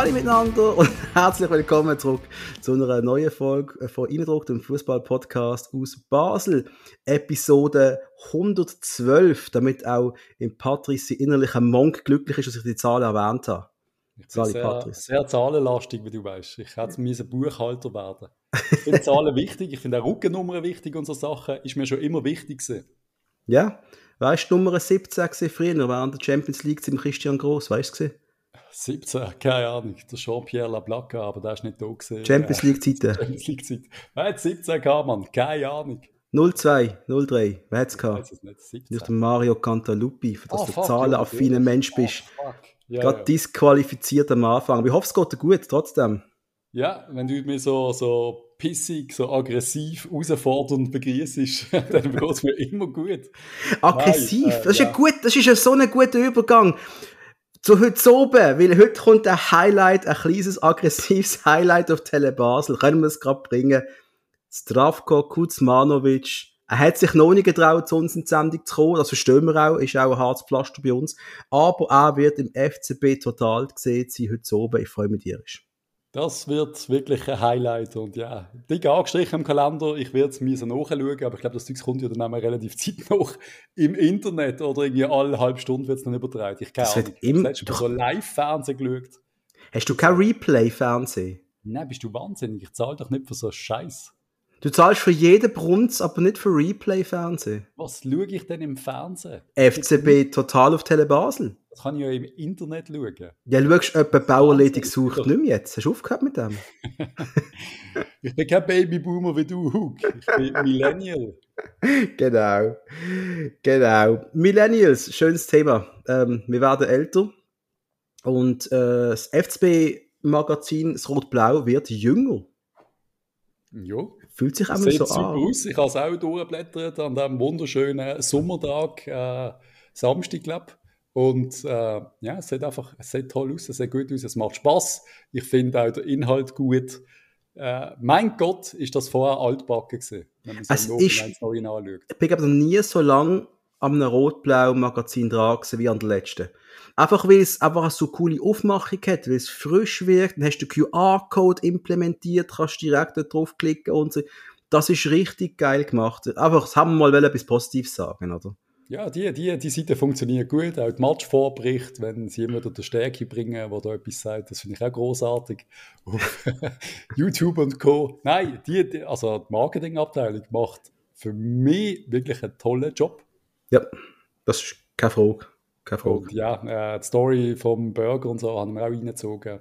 Sali miteinander und herzlich willkommen zurück zu einer neuen Folge von Eindruck, dem Fußball-Podcast aus Basel. Episode 112, damit auch im Patrice innerlicher Monk glücklich ist, dass ich die Zahlen erwähnt habe. Ich bin sehr, sehr zahlenlastig, wie du weißt. Ich hätte ein Buchhalter werden. Ich finde Zahlen wichtig, ich finde auch Rückennummern wichtig und so Sachen. Ist mir schon immer wichtig gewesen. Ja, weißt du, Nummer 17 früher während der Champions League zum Christian Gross, weißt du? 17, keine Ahnung, der Jean-Pierre Lablacca, aber der ist nicht da gewesen. Champions League Zeiten. Champions League Zeit. Wer hat 17 gehabt, Mann? Keine Ahnung. 02, 03, wer hat es gehabt? Nicht, 17. Nicht Mario Cantaluppi, für das oh, du zahlenaffiner ja, Mensch bist. Oh, ja, Gerade ja. disqualifiziert am Anfang. Aber ich hoffe, es geht dir gut, trotzdem. Ja, wenn du mich so, so pissig, so aggressiv, herausfordernd begrüßt, dann wird es mir immer gut. Aggressiv? Nein, äh, das, ist ja. gut, das ist ja so ein guter Übergang zu heute oben, weil heute kommt ein Highlight, ein kleines aggressives Highlight auf Tele Basel. Können wir es gerade bringen? Stravko Kuzmanovic. Er hat sich noch nicht getraut, zu uns in die Sendung zu kommen. Das verstehen wir auch. Ist auch ein hartes Pflaster bei uns. Aber er wird im FCB total gesehen sein heute oben. Ich freue mich tierisch. Das wird wirklich ein Highlight und ja, dick angestrichen im Kalender. Ich werde es mir so nachschauen, aber ich glaube, das Zeug kommt ja dann auch relativ Zeit noch im Internet oder irgendwie alle halbe Stunde wird es dann übertragen. Ich keine Ahnung. Im, Hast du so Live-Fernsehen geschaut? Hast du kein Replay-Fernsehen? Nein, bist du wahnsinnig. Ich zahle doch nicht für so Scheiß. Du zahlst für jeden Brunz, aber nicht für Replay-Fernsehen. Was schaue ich denn im Fernsehen? FCB total auf Tele Basel. Das kann ich ja im Internet schauen. Ja, schaust du jemanden Bauerledig sucht nicht mehr jetzt. Hast du aufgehört mit dem? ich bin kein Babyboomer wie du, Hug. Ich bin Millennial. genau. Genau. Millennials, schönes Thema. Ähm, wir werden älter und äh, das FCB-Magazin, das Rot-Blau, wird jünger. Ja. Fühlt sich einmal so an. Aus. Ich habe es auch durchblättert an diesem wunderschönen Sommertag, äh, Samstag, glaube Und äh, ja, es sieht einfach es sieht toll aus, es sieht gut aus, es macht Spaß. Ich finde auch den Inhalt gut. Äh, mein Gott, ist das vorher altbacken gewesen, wenn man so es ist, Neuen anschaut. Ich bin aber nie so lange am rot-blau Magazin dran wie an der letzten. Einfach weil es einfach eine so coole Aufmachung hat, weil es frisch wirkt, dann hast du QR-Code implementiert, kannst direkt da draufklicken und so. Das ist richtig geil gemacht. Einfach, das haben wir mal etwas Positives sagen, oder? Ja, die, die, die Seite funktioniert gut. Auch die Matchvorbericht, wenn sie immer wieder der Stärke bringen, wo da etwas sagt, das finde ich auch großartig. Auf YouTube und Co. Nein, die, die, also die Marketingabteilung macht für mich wirklich einen tollen Job. Ja, das ist keine Frage. Keine Frage. Und ja, äh, die Story vom Burger und so haben wir auch reingezogen.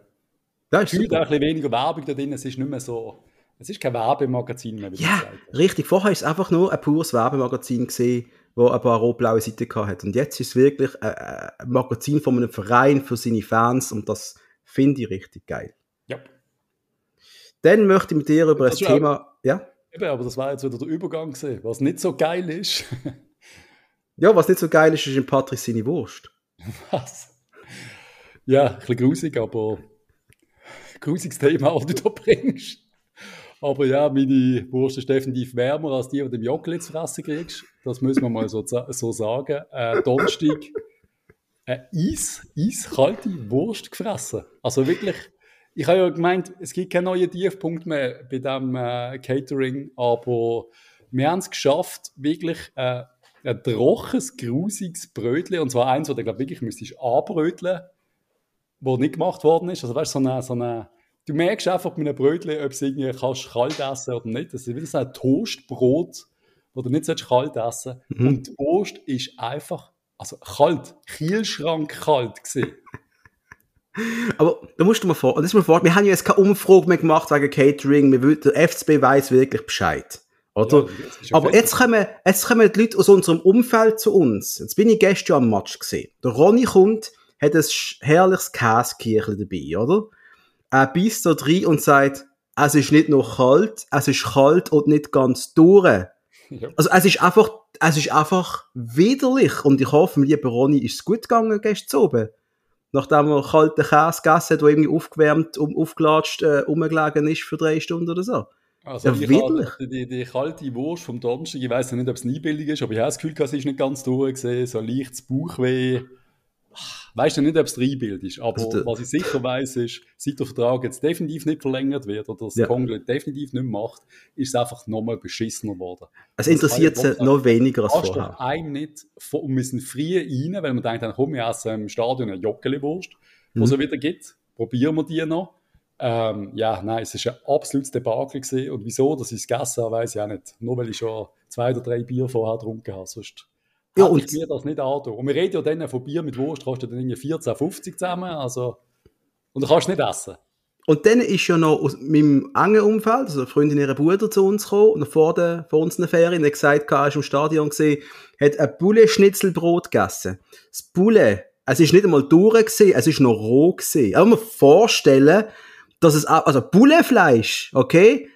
Ja, ist super. auch ein bisschen weniger Werbung da drin, es ist nicht mehr so, es ist kein Werbemagazin mehr. Ja, richtig. Vorher war es einfach nur ein pures Werbemagazin gesehen, wo ein paar rot-blaue Seiten hatte. Und jetzt ist es wirklich ein, ein Magazin von einem Verein für seine Fans und das finde ich richtig geil. Ja. Dann möchte ich mit dir über das, das Thema, auch, ja? Eben, aber das war jetzt wieder der Übergang gesehen, was nicht so geil ist. Ja, was nicht so geil ist, ist in Patrick seine Wurst. Was? Ja, ein bisschen grusig, aber grusiges Thema, das du da bringst. Aber ja, meine Wurst ist definitiv wärmer als die, die du im Joggeli zu fressen kriegst. Das müssen wir mal so, so sagen. Äh, Donnerstag eine Eis, eiskalte Wurst gefressen. Also wirklich, ich habe ja gemeint, es gibt keinen neuen Tiefpunkt mehr bei diesem äh, Catering, aber wir haben es geschafft, wirklich äh, ein trockenes, grusiges Brötchen, und zwar eins, das du, glaube wirklich müsstest anbröteln, das nicht gemacht worden ist. Also weißt du, so eine, so eine, du merkst einfach mit einem Brötchen, ob es irgendwie kannst kalt essen oder nicht. Das ist wie so ein Toastbrot, das du nicht kalt essen mhm. Und Wurst ist einfach, also kalt, Kielschrank kalt gewesen. Aber da musst du mal vor, das mir vor, wir haben ja jetzt keine Umfrage mehr gemacht wegen Catering, wir, der FCB weiß wirklich Bescheid. Oder? Ja, Aber jetzt kommen, jetzt kommen die Leute aus unserem Umfeld zu uns. Jetzt bin ich gestern am Match gesehen. Der Ronny kommt, hat ein herrliches Käsekirchen dabei, oder? Er beißt da rein und sagt, es ist nicht nur kalt, es ist kalt und nicht ganz durch. Ja. Also es ist einfach, es ist einfach widerlich. Und ich hoffe, lieber Ronny, ist es gut gegangen gestern oben. Nachdem er kalten Käse gegessen hat, der irgendwie aufgewärmt, um, aufgelatscht, äh, umgelegen ist für drei Stunden oder so. Also ja, wirklich? Die, die, die, kalte Wurst vom Donnerstag, ich weiß nicht, ob es nie billig ist, aber ich habe das Gefühl, es ist nicht ganz durchgesehen, so leichtes Bauchweh. Weiß ja nicht, ob es Reinbild ist, aber also was ich sicher weiß ist, seit der Vertrag jetzt definitiv nicht verlängert wird oder das ja. Kongle definitiv nicht macht, ist es einfach nochmal beschissener geworden. Es interessiert sie noch weniger als vorher. Doch einem nicht, und wir sind früh rein, weil man denkt, dann komm, ich esse im Stadion eine Joggeli-Wurst, mhm. was es wieder gibt, probieren wir die noch. Ähm, ja, nein, es war ein absolutes Debakel gewesen. und wieso, dass ich es gegessen habe, weiß ich auch nicht. Nur weil ich schon zwei oder drei Bier vorher getrunken habe, sonst ja, und ich mir das nicht an. Und wir reden ja dann von Bier mit Wurst, kostet dann irgendwie 14,50 zusammen. Also, und du kannst nicht essen. Und dann ist ja noch aus meinem engen Umfeld, also eine Freundin ihrer Bruder zu uns gekommen, und vor, der, vor uns eine Ferien, hat gesagt, er ist im Stadion gesehen, hat ein Bulle-Schnitzelbrot gegessen. Das Bulle, es ist nicht einmal durch gesehen, es ist noch roh gesehen. Aber man vorstellen, dass es auch, also Bullefleisch, okay?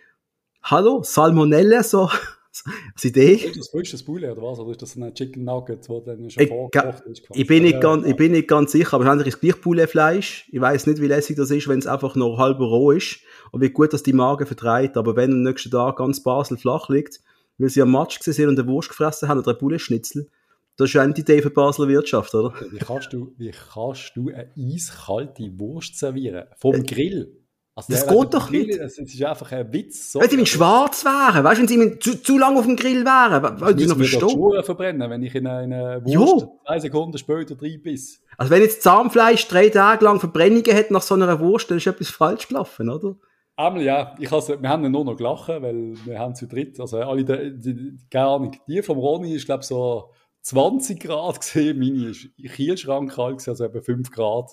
Hallo, Salmonelle, so, als Idee. Ist das frisches Bulle oder was? Oder ist das ein Chicken Nugget, wo dann schon vorgekocht ist? Ich bin, nicht ganz, ich bin nicht ganz sicher, aber wahrscheinlich ist es gleich Bullefleisch. Ich weiß nicht, wie lässig das ist, wenn es einfach noch halb roh ist. Und wie gut das die Magen vertreibt. Aber wenn am nächsten Tag ganz Basel flach liegt, weil sie am Matsch gesehen und eine Wurst gefressen haben oder ein Bulleschnitzel, das ist eine Idee für die Basler Wirtschaft, oder? Wie kannst du, wie kannst du eine eiskalte Wurst servieren? Vom äh, Grill? Also das geht doch Grill, nicht. Es ist einfach ein Witz. So. Wenn sie mit schwarz wären, weißt du, wenn sie zu, zu lange auf dem Grill wären, weil sie noch verstehen. Schuhe verbrennen, wenn ich in eine Wurst jo. zwei Sekunden später drin bis. Also wenn jetzt Zahnfleisch drei Tage lang Verbrennungen hat nach so einer Wurst, dann ist etwas falsch gelaufen, oder? Einmal ja, ich has, wir haben nur noch gelacht, weil wir haben zu dritt, also alle, die, die, keine Ahnung, die vom Ronny ist glaube so 20 Grad gesehen, meine Kielschrank kalt, also etwa 5 Grad.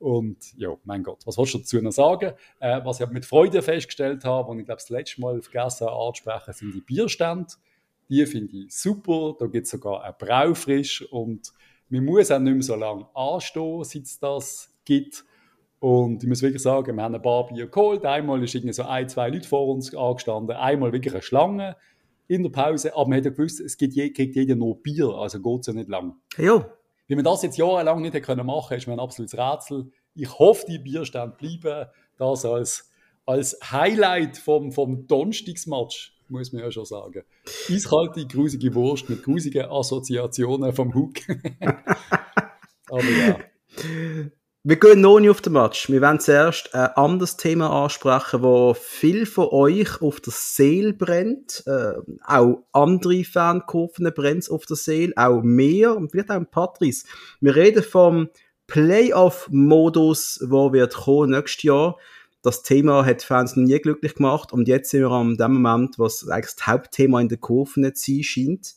Und ja, mein Gott, was willst du dazu noch sagen? Äh, was ich mit Freude festgestellt habe, und ich glaube, das letzte Mal vergessen anzusprechen, sind die Bierstände. Die finde ich super. Da gibt es sogar ein Braufrisch und man muss auch nicht mehr so lange anstehen, seit es das gibt. Und ich muss wirklich sagen, wir haben ein paar Bier geholt. Einmal ist irgendwie so ein, zwei Leute vor uns angestanden. Einmal wirklich eine Schlange in der Pause. Aber man hat ja gewusst, es gibt, kriegt jeder nur Bier, also geht es ja nicht lang. Ja. Wie man das jetzt jahrelang nicht können machen ist mir ein absolutes Rätsel. Ich hoffe, die Bierstände bleiben. Das als, als Highlight vom, vom Donnerstagsmatch, muss man ja schon sagen. Eiskalte, grusige Wurst mit grusigen Assoziationen vom Hook. Aber ja. Wir gehen noch nicht auf den Match. Wir werden zuerst ein anderes Thema ansprechen, wo viel von euch auf der Seele brennt. Äh, auch andere Fankurven brennt auf der Seele. Auch mehr und vielleicht auch Patrice. Wir reden vom Playoff-Modus, wo wird kommen nächstes Jahr. Das Thema hat Fans noch nie glücklich gemacht und jetzt sind wir an dem Moment, was eigentlich das Hauptthema in der Kurve nicht sein scheint.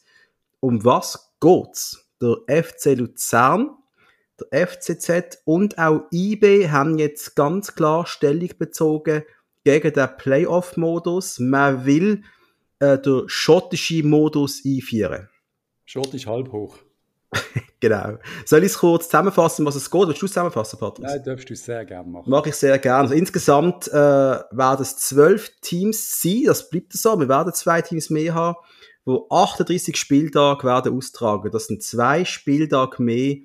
Um was geht's? Der FC Luzern der FCZ und auch IB haben jetzt ganz klar Stellung bezogen gegen den Playoff-Modus. Man will äh, den schottischen Modus einführen. Schottisch halb hoch. genau. Soll ich es kurz zusammenfassen, was es geht? Willst du zusammenfassen, Patrick? Nein, darfst du sehr gerne machen. Mache ich sehr gerne. Also insgesamt äh, werden es zwölf Teams sein, das bleibt so. Wir werden zwei Teams mehr haben, wo 38 Spieltage werden austragen. Das sind zwei Spieltage mehr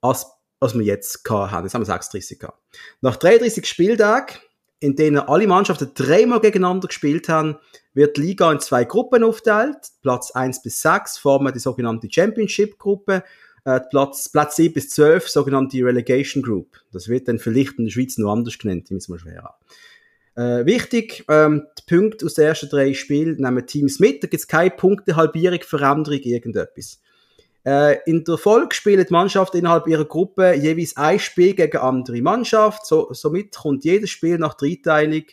als was wir jetzt haben. Jetzt haben wir 36 gehabt. Nach 33 Spieltagen, in denen alle Mannschaften dreimal gegeneinander gespielt haben, wird die Liga in zwei Gruppen aufteilt. Platz 1 bis 6 formen die sogenannte Championship-Gruppe. Äh, Platz, Platz 7 bis 12 sogenannte Relegation Group. Das wird dann vielleicht in der Schweiz noch anders genannt, die müssen wir schwer äh, wichtig, ähm, die Punkte aus den ersten drei Spielen nehmen Teams mit. Da gibt es keine Punktehalbierung, Veränderung, irgendetwas. Äh, in der Folge spielt die Mannschaft innerhalb ihrer Gruppe jeweils ein Spiel gegen andere Mannschaft. So, somit kommt jedes Spiel nach Dreiteilung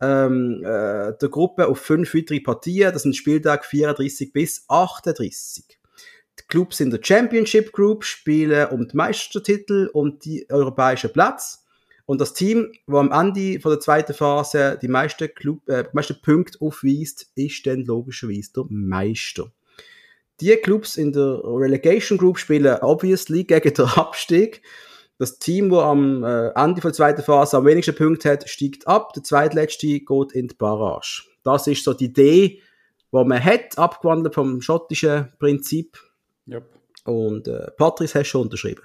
ähm, äh, der Gruppe auf fünf weitere Partien. Das sind Spieltag 34 bis 38. Die Clubs in der Championship Group spielen um die Meistertitel und die europäischen Platz. Und das Team, das am Ende von der zweiten Phase die meisten, Club, äh, die meisten Punkte aufweist, ist dann logischerweise der Meister. Die Clubs in der Relegation Group spielen obviously gegen den Abstieg. Das Team, das am äh, Ende der zweiten Phase am wenigsten Punkte hat, steigt ab. Der zweitletzte geht in die Barrage. Das ist so die Idee, die man hat, abgewandelt vom schottischen Prinzip. Yep. Und äh, Patrice hast schon unterschrieben.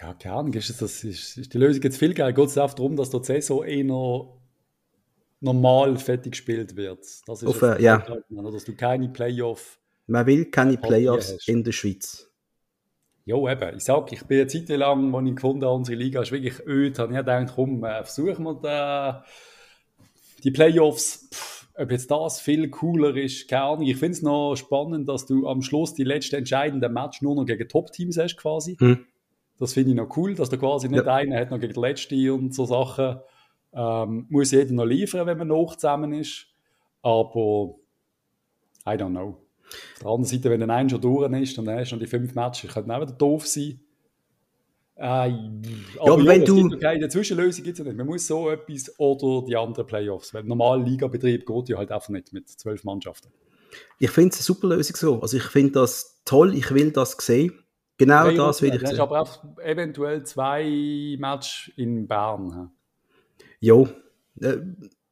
Ja, keine Ahnung, ist, das, ist, ist die Lösung jetzt viel geil? Geht es einfach darum, dass der Saison eh noch normal fertig gespielt wird. Das ist Auf, äh, ja. dass du keine Playoff. Man will keine Playoffs in der Schweiz. Ja, eben. Ich sage, ich bin eine Zeit lang, als ich gefunden habe, unsere Liga ist wirklich öd, habe ich gedacht, komm, äh, versuchen wir da die Playoffs. Pff, ob jetzt das viel cooler ist, keine Ahnung. Ich finde es noch spannend, dass du am Schluss die letzte entscheidende Match nur noch gegen Top-Teams hast, quasi. Hm. Das finde ich noch cool, dass da quasi nicht ja. einer hat noch gegen die letzte und so Sachen. Ähm, muss jeder noch liefern, wenn man noch zusammen ist. Aber I don't know. Auf der anderen Seite, wenn dann ein schon durch ist und dann hast du noch die fünf Matches, könnte auch wieder doof sein. Äh, aber ja, aber wenn du... Okay, eine Zwischenlösung gibt es ja nicht. Man muss so etwas oder die anderen Playoffs. Weil normal Ligabetrieb geht ja halt einfach nicht mit zwölf Mannschaften. Ich finde es eine super Lösung so. Also ich finde das toll, ich will das sehen. Genau ja, das will ich sehen. aber auch eventuell zwei Matches in Bern. Ja. Äh,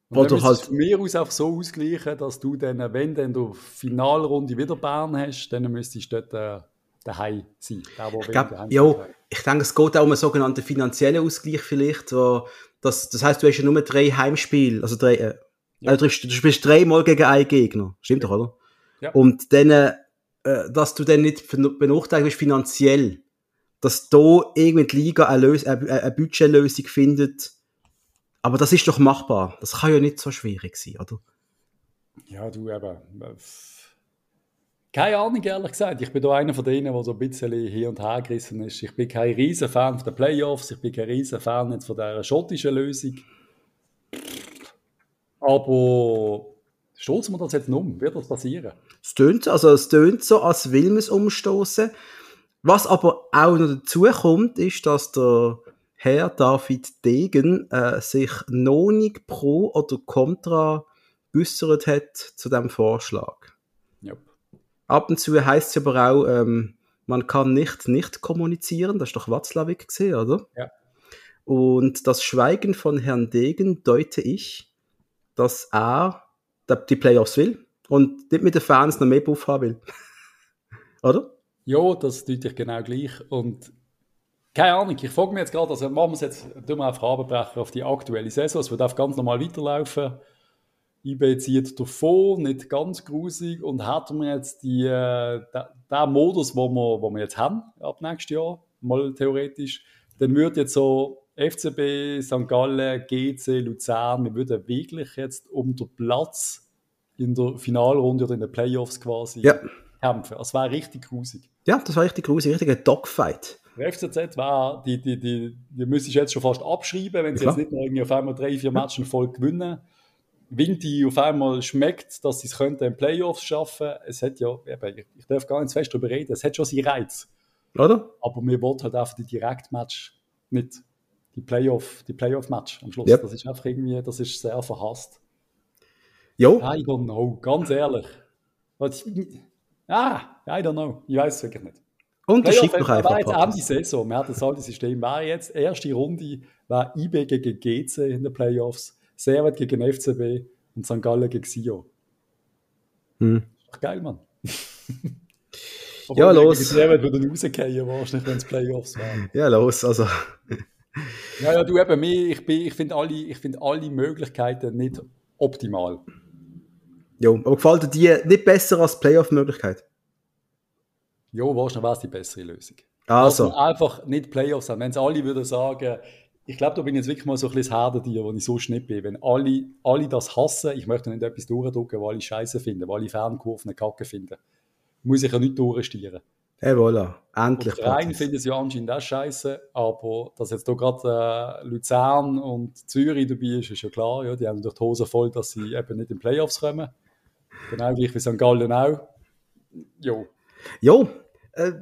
und oder halt von mir aus auch so ausgleichen, dass du dann, wenn du in der Finalrunde wieder Bern hast, dann müsstest du dort äh, daheim sein. Der, ich glaub, ja, ich denke, es geht auch um einen sogenannten finanziellen Ausgleich vielleicht. Wo das, das heißt, du hast ja nur drei Heimspiele, also drei, äh, ja. also du, du spielst dreimal gegen einen Gegner. Stimmt doch, oder? Ja. Und dann, äh, dass du dann nicht benachteiligt bist finanziell, dass da irgendwie die Liga eine, Lös eine, eine Budgetlösung findet, aber das ist doch machbar. Das kann ja nicht so schwierig sein, oder? Ja, du eben. Keine Ahnung, ehrlich gesagt. Ich bin da einer von denen, der so ein bisschen hier und her gerissen ist. Ich bin kein riesen Fan von den Playoffs. Ich bin kein riesen Fan jetzt von dieser schottischen Lösung. Aber stoßen wir das jetzt um? Wird das passieren? Es tönt, also es tönt so, als will man es umstoßen. Was aber auch noch dazu kommt, ist, dass der Herr David Degen äh, sich noch nicht pro oder contra geäußert hat zu dem Vorschlag. Yep. Ab und zu heißt es aber auch, ähm, man kann nicht nicht kommunizieren. Das ist doch Watzlawick gesehen, oder? Ja. Und das Schweigen von Herrn Degen deute ich, dass er die Playoffs will und nicht mit den Fans noch mehr Buff haben will. oder? Ja, das deute ich genau gleich. Und keine Ahnung, ich frage mich jetzt gerade, also machen wir es jetzt, tun wir einfach runterbrechen auf die aktuelle Saison, es wird auf ganz normal weiterlaufen. IB zieht davon, nicht ganz grusig und hätten wir jetzt die, äh, den Modus, wo wir, wo wir jetzt haben, ab nächstes Jahr, mal theoretisch, dann würde jetzt so FCB, St. Gallen, GC, Luzern, wir würden wirklich jetzt um den Platz in der Finalrunde oder in den Playoffs quasi ja. kämpfen. Das wäre richtig grusig. Ja, das war richtig grusig, richtiger Dogfight. Der FCZ war, die, die, die, die müsste ich jetzt schon fast abschreiben, wenn sie ja. jetzt nicht noch irgendwie auf einmal drei, vier Matches voll gewinnen. Wenn die auf einmal schmeckt, dass sie es könnten in Playoffs schaffen, es hat ja, eben, ich darf gar nicht fest darüber reden, es hat schon seinen Reiz. Oder? Aber mir wollen halt einfach die Direktmatch nicht die Playoff, die Playoff-Match am Schluss. Yep. Das ist einfach irgendwie, das ist sehr verhasst. Jo. I don't know, ganz ehrlich. Ah, I don't know, ich weiß es wirklich nicht. Unterschied doch einfach. jetzt Ende Saison. Wir hatten das alte System. War jetzt erste Runde war IB gegen GC in den Playoffs, Servet gegen FCB und St. Gallen gegen Sio. Hm. Ach, geil, Mann. ja, los. Servet würde rausgehen, wahrscheinlich, wenn es Playoffs waren. Ja, los. Also. ja, ja, du eben. Ich, ich finde alle, find alle Möglichkeiten nicht optimal. Ja, aber gefällt dir die nicht besser als Playoff-Möglichkeit? Ja, wahrscheinlich wäre es die bessere Lösung. Also. einfach nicht Playoffs haben. Wenn es alle würden sagen, ich glaube, da bin ich jetzt wirklich mal so ein bisschen das Herdentier, wo ich so schnipp bin. Wenn alle, alle das hassen, ich möchte nicht etwas durchdrücken, wo alle Scheiße finden, wo alle Fernkurven Kacke finden, muss ich ja nicht durchstieren. Hey, voilà. Endlich. Rein finden sie anscheinend auch scheiße, aber dass jetzt hier gerade äh, Luzern und Zürich dabei ist, ist ja klar. Ja, die haben durch die Hose voll, dass sie eben nicht in die Playoffs kommen. Genau gleich wie St. Gallen auch. Jo. Jo, äh, äh,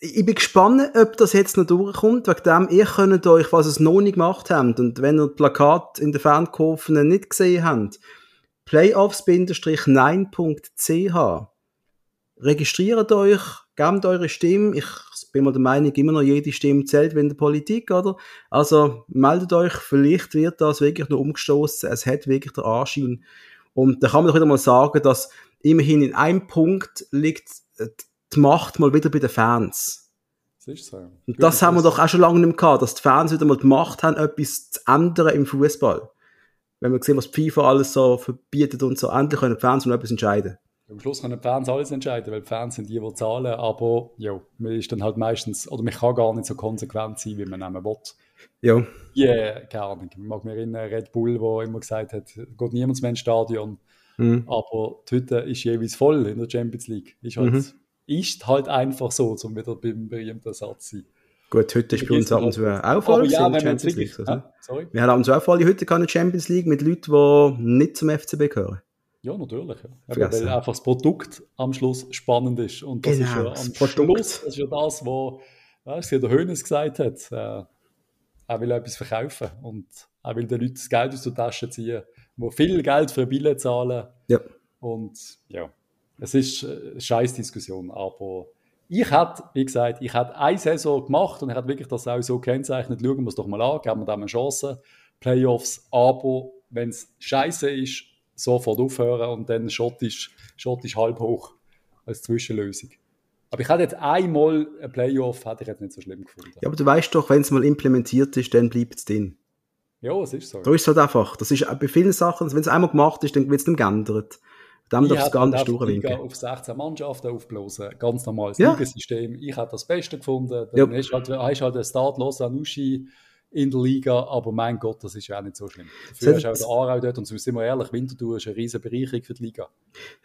ich bin gespannt, ob das jetzt noch durchkommt. Wegen dem, ihr könnt euch, was ihr noch nicht gemacht habt, und wenn ihr das Plakat in der Fankurven nicht gesehen habt, playoffs-9.ch registriert euch, gebt eure Stimme. Ich bin mir der Meinung, immer noch jede Stimme zählt in der Politik, oder? Also meldet euch, vielleicht wird das wirklich noch umgestoßen. Es hat wirklich der Anschein. Und da kann man doch wieder mal sagen, dass immerhin in einem Punkt liegt die Macht mal wieder bei den Fans. Das ist so. Und das haben wir doch auch schon lange nicht mehr gehabt, dass die Fans wieder mal die Macht haben, etwas zu ändern im Fußball. Wenn wir sehen, was FIFA alles so verbietet und so, endlich können die Fans mal etwas entscheiden. Am Schluss können die Fans alles entscheiden, weil die Fans sind die, die zahlen. Aber ja, man ist dann halt meistens, oder man kann gar nicht so konsequent sein, wie man nehmen will. Ja. Yeah, keine Ahnung. Ich mag mich erinnern, Red Bull, der immer gesagt hat, geht niemand mehr ins Stadion. Mhm. Aber die Hütte ist jeweils voll in der Champions League. Ist halt, mhm. ist halt einfach so, um wieder beim berühmten Satz zu sein. Gut, heute ist bei uns ab und zu auch voll ja, in der Champions League. Also. Ah, sorry? Wir haben ab und zu auch volle heute in der Champions League mit Leuten, die nicht zum FCB gehören. Ja, natürlich. Ja. Weil einfach das Produkt am Schluss spannend ist. Und das genau, ist ja am Produkt. Schluss, das ist ja das, was der Hönes gesagt hat. Äh, er will etwas verkaufen und er will den Leuten das Geld aus der Tasche ziehen, wo viel Geld für Bille zahlen. Ja. Und ja, es ist eine scheiß Diskussion, aber ich hätte, wie gesagt, ich hätte eine Saison gemacht und ich hätte wirklich das auch so kennzeichnet, schauen wir es doch mal an, geben wir da eine Chance, Playoffs, aber wenn es scheiße ist, sofort aufhören und dann schottisch, schottisch halb hoch als Zwischenlösung. Aber ich hätte jetzt einmal ein Playoff, hätte ich jetzt nicht so schlimm gefunden. Ja, aber du weißt doch, wenn es mal implementiert ist, dann bleibt es drin. Ja, es ist so. Da ist es halt einfach. Das ist bei vielen Sachen, wenn es einmal gemacht ist, dann wird es nicht geändert. Dann darf es gar nicht durchwinken. auf 16 Mannschaften aufblasen. Ganz normales ja. Ligasystem. Ich hätte das Beste gefunden. Dann ja. hast du halt, hast halt einen Start los an Uschi in der Liga, aber mein Gott, das ist ja auch nicht so schlimm. Dafür du auch den Aarau dort und sind wir ehrlich, Winterthur ist eine riesige Bereicherung für die Liga.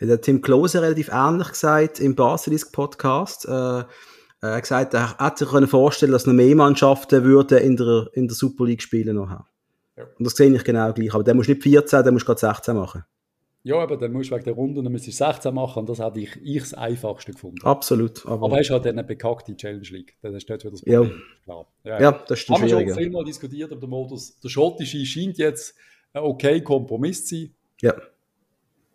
Hat der Tim Klose relativ ähnlich gesagt im Basilisk Podcast. Äh, er hat gesagt, er hätte sich können vorstellen dass noch mehr Mannschaften würden in der, in der Super League spielen nachher. Ja. Und das sehe ich genau gleich. Aber der muss nicht 14, der muss gerade 16 machen. Ja, aber dann musst du wegen der Runde dann müsstest 16 machen und das hätte ich, ich das einfachste gefunden. Absolut. Aber, aber hast halt dann eine bekackte Challenge League. Dann hast du dort wieder das Problem. Ja. Klar. Ja, ja, das stimmt. Haben wir schon viel mal diskutiert über den Modus. Der schottische scheint jetzt ein okay Kompromiss zu sein. Ja.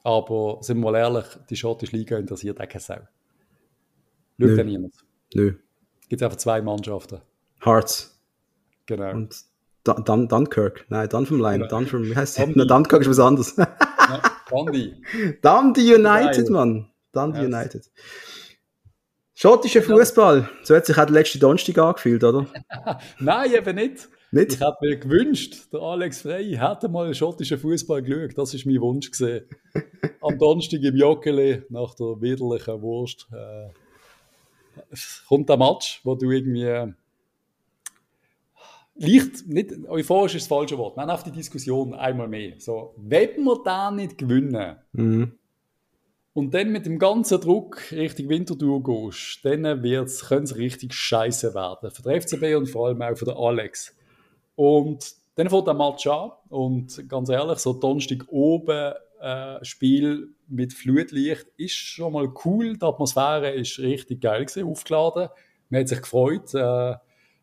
Aber sind wir mal ehrlich, die schottische Liga interessiert auch keine Sau. Schaut ja niemand. Nö. Gibt einfach zwei Mannschaften. Hearts. Genau. Und Dun Dunkirk. Nein, Dunfermline. Genau. Dunfer, wie heißt der? Dunkirk ist was anderes. Dundee. Dundee United, Mann. Dundee yes. United. Schottischer Fußball. So hat sich auch der letzte Donnerstag angefühlt, oder? Nein, eben nicht. nicht. Ich hätte mir gewünscht, der Alex Frey hätte mal schottischen Fußball geschaut. Das ist mein Wunsch gesehen. Am Donnerstag im Joggeli nach der widerlichen Wurst äh, kommt der Match, wo du irgendwie leicht, nicht, euphorisch ist das falsche Wort, wir haben auf die Diskussion einmal mehr. So, wenn wir da nicht gewinnen mhm. und dann mit dem ganzen Druck Richtung Winterthur gehst, dann wird's, könnte es richtig scheiße werden. Für den FCB und vor allem auch für den Alex. Und dann fängt der Match an und ganz ehrlich, so Donnerstag oben äh, Spiel mit Flutlicht ist schon mal cool. Die Atmosphäre ist richtig geil gewesen, aufgeladen. Man hat sich gefreut. Äh,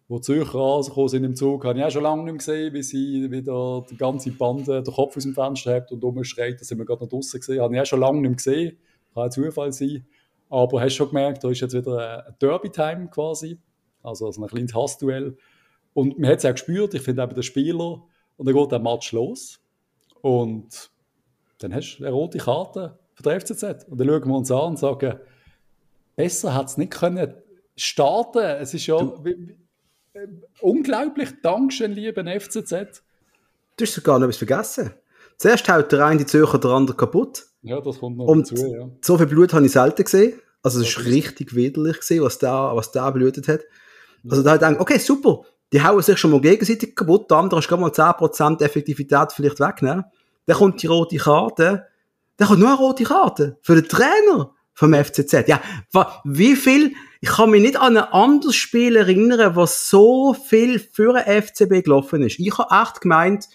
wo die Zürcher rausgekommen sind im Zug, habe ich auch schon lange nicht gesehen, wie sie wieder die ganze Bande den Kopf aus dem Fenster hat und rumschreit. Da sind wir gerade noch draußen gesehen. Habe ich auch schon lange nicht gesehen. Kann ein Zufall sein. Aber hast schon gemerkt, da ist jetzt wieder ein Derby-Time quasi. Also, also ein kleines Hassduell. Und man hat es auch gespürt, ich finde eben der Spieler, und dann geht der Match los. Und dann hast du eine rote Karte für den FCZ. Und dann schauen wir uns an und sagen, besser hat es nicht können starten. Es ist ja, äh, unglaublich. Dankeschön, lieber FCZ. Du hast sogar noch etwas vergessen. Zuerst haut der eine die Zürcher der andere kaputt. Ja, das kommt noch Und dazu, ja. So viel Blut habe ich selten gesehen. Also, es ist richtig widerlich gesehen, was da, was blutet hat. Also, da habe ich gedacht, okay, super. Die hauen sich schon mal gegenseitig kaputt. Der andere ist gerade mal 10% Effektivität vielleicht wegnehmen. Dann kommt die rote Karte. Dann kommt nur eine rote Karte. Für den Trainer vom FCZ. Ja, wie viel, ich kann mich nicht an ein anderes Spiel erinnern, was so viel für ein FCB gelaufen ist. Ich habe echt gemeint,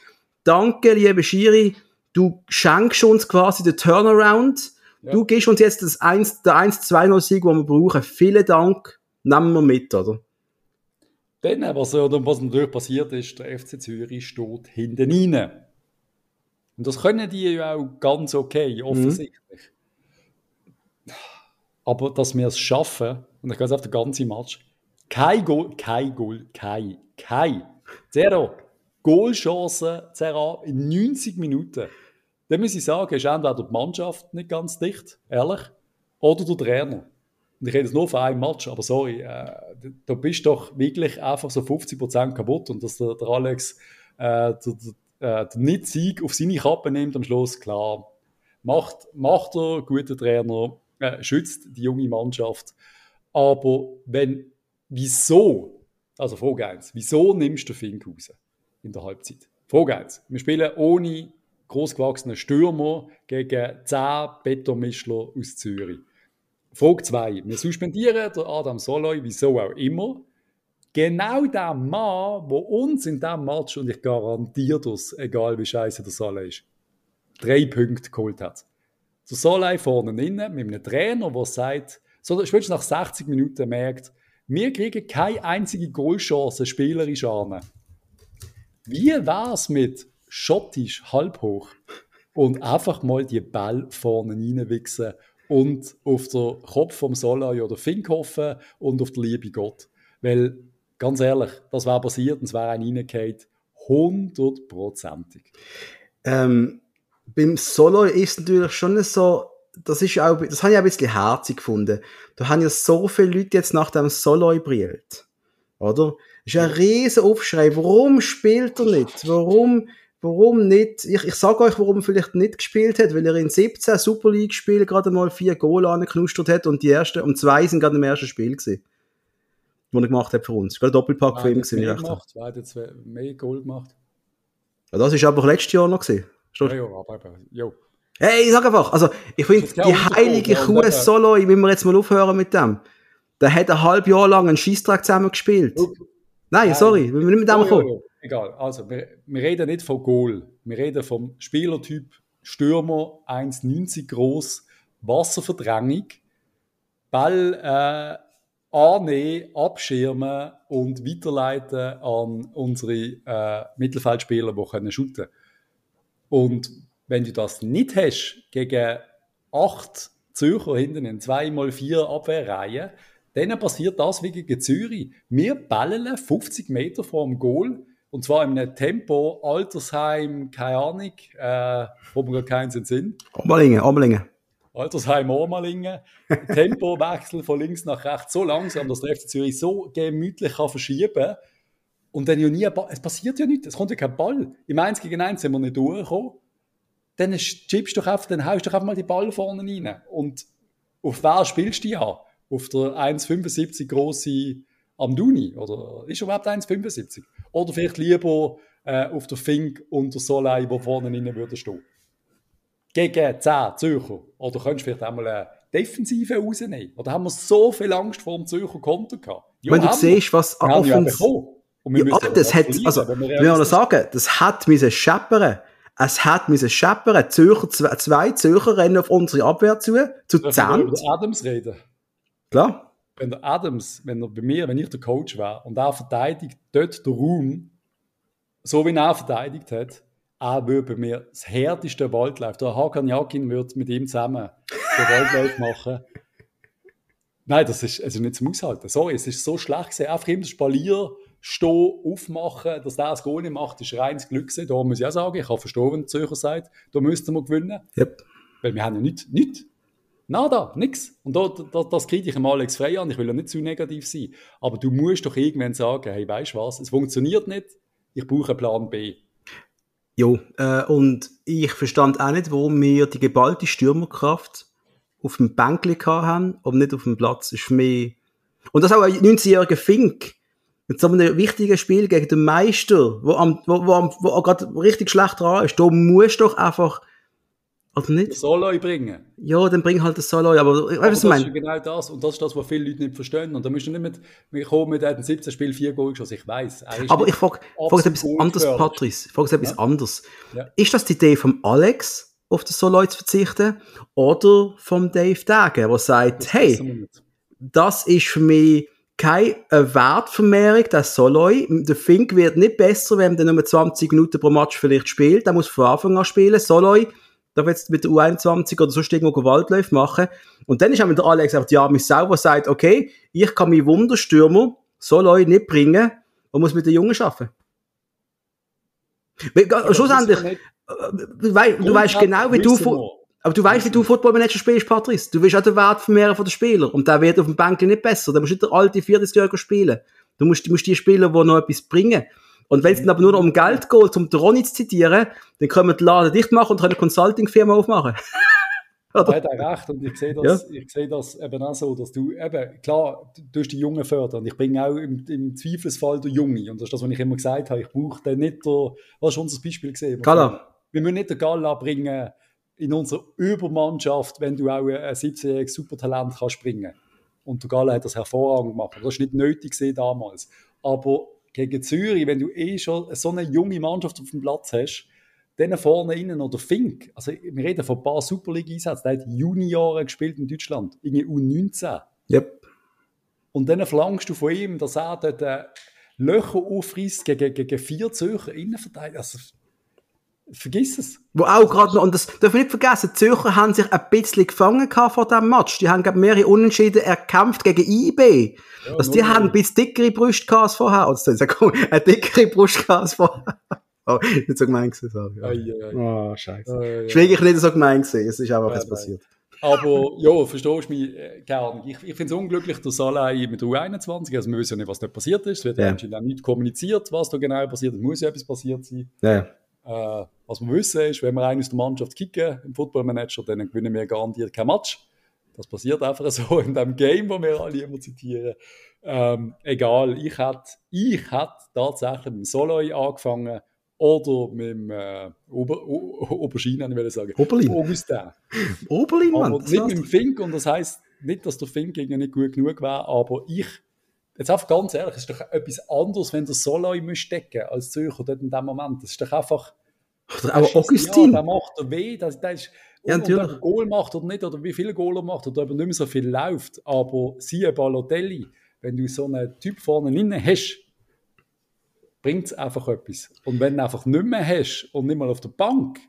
danke, liebe Schiri, du schenkst uns quasi den Turnaround. Ja. Du gibst uns jetzt das 1, der 1-2-0-Sieg, den wir brauchen. Vielen Dank, nehmen wir mit, oder? Dann, was, was natürlich passiert ist, der FC Zürich steht hinten rein. Und das können die ja auch ganz okay, offensichtlich. Mhm. Aber dass wir es schaffen, und ich gehe jetzt auf den ganzen Match, kein Goal, kein Goal, kein, kein, zero, Goalchance Zera in 90 Minuten. Dann muss ich sagen, ist entweder die Mannschaft nicht ganz dicht, ehrlich, oder der Trainer. Und ich rede jetzt nur von einem Match, aber sorry, äh, da bist doch wirklich einfach so 50% kaputt und dass der, der Alex äh, der, der, äh, der Nicht-Sieg auf seine Kappe nimmt am Schluss, klar, macht, macht er, guter Trainer, äh, schützt die junge Mannschaft. Aber wenn, wieso, also Frage 1, wieso nimmst du Fink raus in der Halbzeit? Frage 1, wir spielen ohne großgewachsene Stürmer gegen 10 Betonmischler aus Zürich. Frage 2, wir suspendieren den Adam Soloy, wieso auch immer, genau der Mann, der uns in diesem Match, und ich garantiere das, egal wie scheiße der Salah ist, drei Punkte geholt hat. Der Salah vorne innen mit einem Trainer, der sagt, so spätestens nach 60 Minuten merkt, wir kriegen keine einzige Goalchance spielerisch an. Wie wäre es mit schottisch halb hoch und einfach mal die Ball vorne reinwichsen und auf den Kopf vom Solai oder Fink hoffen und auf den liebe Gott? Weil Ganz ehrlich, das wäre passiert und es wäre ein reingefallen. Hundertprozentig. Ähm, beim Solo ist natürlich schon so, das ist auch, das habe ich auch ein bisschen herzig gefunden. Da haben ja so viele Leute jetzt nach dem Solo brillt. Oder? Das ist ein riesen Aufschrei. Warum spielt er nicht? Warum, warum nicht? Ich, ich sage euch, warum er vielleicht nicht gespielt hat, weil er in 17 Super League Spielen gerade mal vier Goal angeknustert hat und die ersten, und zwei sind gerade im ersten Spiel gewesen den er gemacht hat für uns. Gerade Doppelpack für ihn gewesen. Mehr gemacht, wer hat jetzt mehr Goal gemacht? Ja, das ist aber letztes Jahr noch gewesen. Ja, ja, aber, aber, jo. Hey, sag einfach, also, ich finde, die heilige Kuh Solo, wenn wir jetzt mal aufhören mit dem, der hat ein halbes Jahr lang einen Schießtrag zusammen gespielt. Nein, Nein, sorry, wir müssen mit dem kommen. Egal, also, wir, wir reden nicht von Goal. Wir reden vom Spielertyp Stürmer, 1,90 groß, Wasserverdrängung, Ball, äh, annehmen, abschirmen und weiterleiten an unsere äh, Mittelfeldspieler, die können shooten Und wenn du das nicht hast, gegen acht Zürcher hinten in 2x4 Abwehrreihen, dann passiert das wie gegen Zürich. Wir ballen 50 Meter vor dem Goal und zwar in einem Tempo, Altersheim, keine Ahnung, äh, wo wir gar keinen sind. Ammerlingen, Ammerlingen. Altersheim Ormalingen, Tempowechsel von links nach rechts so langsam, dass der FC Zürich so gemütlich kann verschieben kann. Und dann ja nie, es passiert ja nichts, es kommt ja kein Ball. Im 1 gegen 1 sind wir nicht durchgekommen. Dann chippst du doch einfach, dann haust du doch einfach mal die Ball vorne rein. Und auf wer spielst du ja? Auf der 1,75 große Amduni? Oder ist er überhaupt 1,75? Oder vielleicht lieber äh, auf der Fink und der Soleil, wo vorne rein würde stehen gegen 10 Zürcher? Oder könntest du vielleicht einmal eine Defensive rausnehmen? Oder haben wir so viel Angst vor dem Zürcher Konto gehabt? Ja, Wenn du siehst, was offens... Ja, ja das hat, also, wir wollen sagen, das hat müssen scheppern. Es hat müssen scheppern. Zürcher, zwei Zürcher rennen auf unsere Abwehr zu, zu 10. über Adams reden? Klar. Wenn der Adams, wenn er bei mir, wenn ich der Coach war und er verteidigt dort den Raum, so wie er verteidigt hat, er würde bei mir das härteste Waldlauf. Der Hakan Jakin würde mit ihm zusammen den Waldlauf machen. Nein, das ist also nicht zum Aushalten. Sorry, es ist so schlecht gewesen. Einfach immer Spalier stehen, aufmachen, dass der das Goal nicht macht, ist reines Glück gewesen. Da muss ich auch sagen, ich habe verstanden, wenn der Zürcher sagt, da müssten wir gewinnen. Yep. Weil wir haben ja nichts, nichts. Nada, nix. Und da, da, das kriege ich dem Alex frei an. Ich will ja nicht zu negativ sein. Aber du musst doch irgendwann sagen, hey, weißt du was, es funktioniert nicht, ich brauche einen Plan B. Jo, äh, und ich verstand auch nicht, warum wir die geballte Stürmerkraft auf dem Bänkli haben und nicht auf dem Platz. Das ist für mich... Und das auch ein 19-jähriger Fink. Mit so einem wichtigen Spiel gegen den Meister, wo, am, wo, wo, wo gerade richtig schlecht dran ist, da musst du doch einfach oder nicht? Soloi bringen. Ja, dann bring halt das Soloi, aber, aber was das ist genau das, und das ist das, was viele Leute nicht verstehen. Und da müssen du nicht mit, wir kommen mit einem 17 Spiel 4 Goal geschossen, ich weiß. Aber ich frage frag etwas anderes, Patrice. Ich frage etwas ja. anderes. Ja. Ist das die Idee von Alex, auf das Soloi zu verzichten, oder vom Dave Dagen, der sagt, das hey, das ist für mich keine Wertvermehrung, das Soloi. Der Fink wird nicht besser, wenn er nur 20 Minuten pro Match vielleicht spielt. Der muss von Anfang an spielen. Soloi darf jetzt mit der U21 oder sonst irgendwo Waldläufe machen. Und dann ist auch mit der Alex gesagt, ja, mich selber sagt, okay, ich kann meinen Wunderstürmer so Leute nicht bringen und muss mit den Jungen arbeiten. Ja, Schlussendlich, äh, du, weißt, du weißt genau, wie du, aber du weißt, wie du Footballmanager spielst, Patrice. Du willst auch den Wert vermehren von den Spielern. Und der wird auf dem Bänkel nicht besser. Da musst du nicht der alte 40-Jährige spielen. Du musst, du musst die Spieler, die noch etwas bringen. Und wenn es dann aber nur um Geld geht, um den Ronny zu zitieren, dann können wir den Laden dicht machen und können eine Consulting-Firma aufmachen. Er hat auch recht und ich sehe das, ja. ich sehe das eben auch so, dass du eben, klar, du hast die Jungen fördern und ich bin auch im, im Zweifelsfall der Junge und das ist das, was ich immer gesagt habe, ich brauche dann nicht der, was ist unser Beispiel gesehen? Gala. Wir müssen nicht den Gala bringen in unserer Übermannschaft, wenn du auch ein 17-jähriges Supertalent kannst bringen. Und der Gala hat das hervorragend gemacht. Das war nicht nötig damals. Aber gegen Zürich, wenn du eh schon so eine junge Mannschaft auf dem Platz hast, dann vorne innen oder Fink, also wir reden von ein paar Super League-Einsätzen, der hat Junioren gespielt in Deutschland, irgendwie U19. Yep. Und dann verlangst du von ihm, dass er dort äh, Löcher aufreißt gegen, gegen vier Zürcher Innenverteidiger. Also, Vergiss es. Wo auch gerade noch, und das darf ich nicht vergessen, die Zürcher haben sich ein bisschen gefangen vor diesem Match. Die haben, glaube mehrere Unentschieden erkämpft gegen IB. Ja, also, die haben ein bisschen dickere Brustgas als vorher. Also, das ist eine dickere Brustgas als vorher. Oh, nicht so gemein gewesen, sorry. Ja. Ja, ja. Oh, scheiße. Ja, ja. Schwierig nicht so gemein gewesen. Es ist einfach was passiert. Aber ja, verstehst du mich äh, gerne. Ich, ich finde es unglücklich, dass Salai mit U21, also wir wissen ja nicht, was da passiert ist. Es wird ja. anscheinend auch nicht kommuniziert, was da genau passiert. Es muss ja etwas passiert sein. Ja. Äh, was wir wissen ist, wenn wir einen aus der Mannschaft kicken im Football Manager, dann gewinnen wir garantiert kein Match. Das passiert einfach so in dem Game, wo wir alle immer zitieren. Ähm, egal, ich hätte ich tatsächlich mit dem Soloi angefangen oder mit dem äh, Ober, Oberschienen, ich will sagen. Oberlin. Augustin. Oberlin, Mann. Aber nicht mit dem Fink, und das heisst nicht, dass der Fink nicht gut genug wäre, aber ich Jetzt einfach ganz ehrlich, es ist doch etwas anderes, wenn der Solo stecken als Zürcher dort in dem Moment. Das ist doch einfach. Oder aber Augustin. Ja, der macht er weh. Das, das ist, ja, ob er Goal macht oder nicht, oder wie viele Goal er macht, oder ob er nicht mehr so viel läuft. Aber siehe Balotelli, wenn du so einen Typ vorne drin hast, bringt es einfach etwas. Und wenn du einfach nicht mehr hast und nicht mal auf der Bank,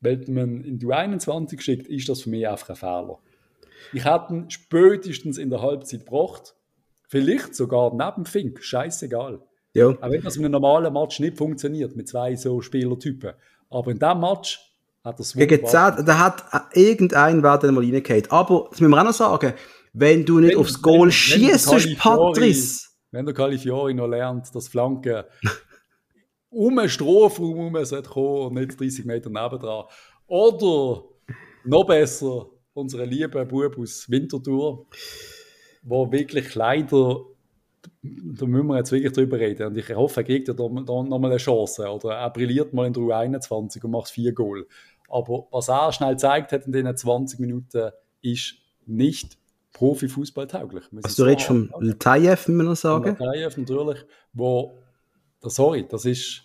weil man in die 21 schickt, ist das für mich einfach ein Fehler. Ich hätte ihn spätestens in der Halbzeit gebracht Vielleicht sogar neben Fink, scheißegal. Ja. Auch wenn das in einem normalen Match nicht funktioniert, mit zwei so Spielertypen. Aber in diesem Match hat das Gegen Z, da hat irgendein Wert mal reingehauen. Aber, das müssen wir auch noch sagen, wenn du nicht wenn, aufs Goal schießt, Patrice. Wenn der Califiori noch lernt, dass Flanken um einen Strafraum herum kommen und nicht 30 Meter nebendran. Oder, noch besser, unsere lieben Bub aus Winterthur wo wirklich leider, da müssen wir jetzt wirklich drüber reden. Und ich hoffe, er kriegt ja da, da nochmal eine Chance. Oder er brilliert mal in der U21 und macht vier Goal. Aber was er schnell gezeigt hat in diesen 20 Minuten, ist nicht Profifußball tauglich. Also du redest vom Latayev, wie man sagen? Latayev natürlich, wo, sorry, das ist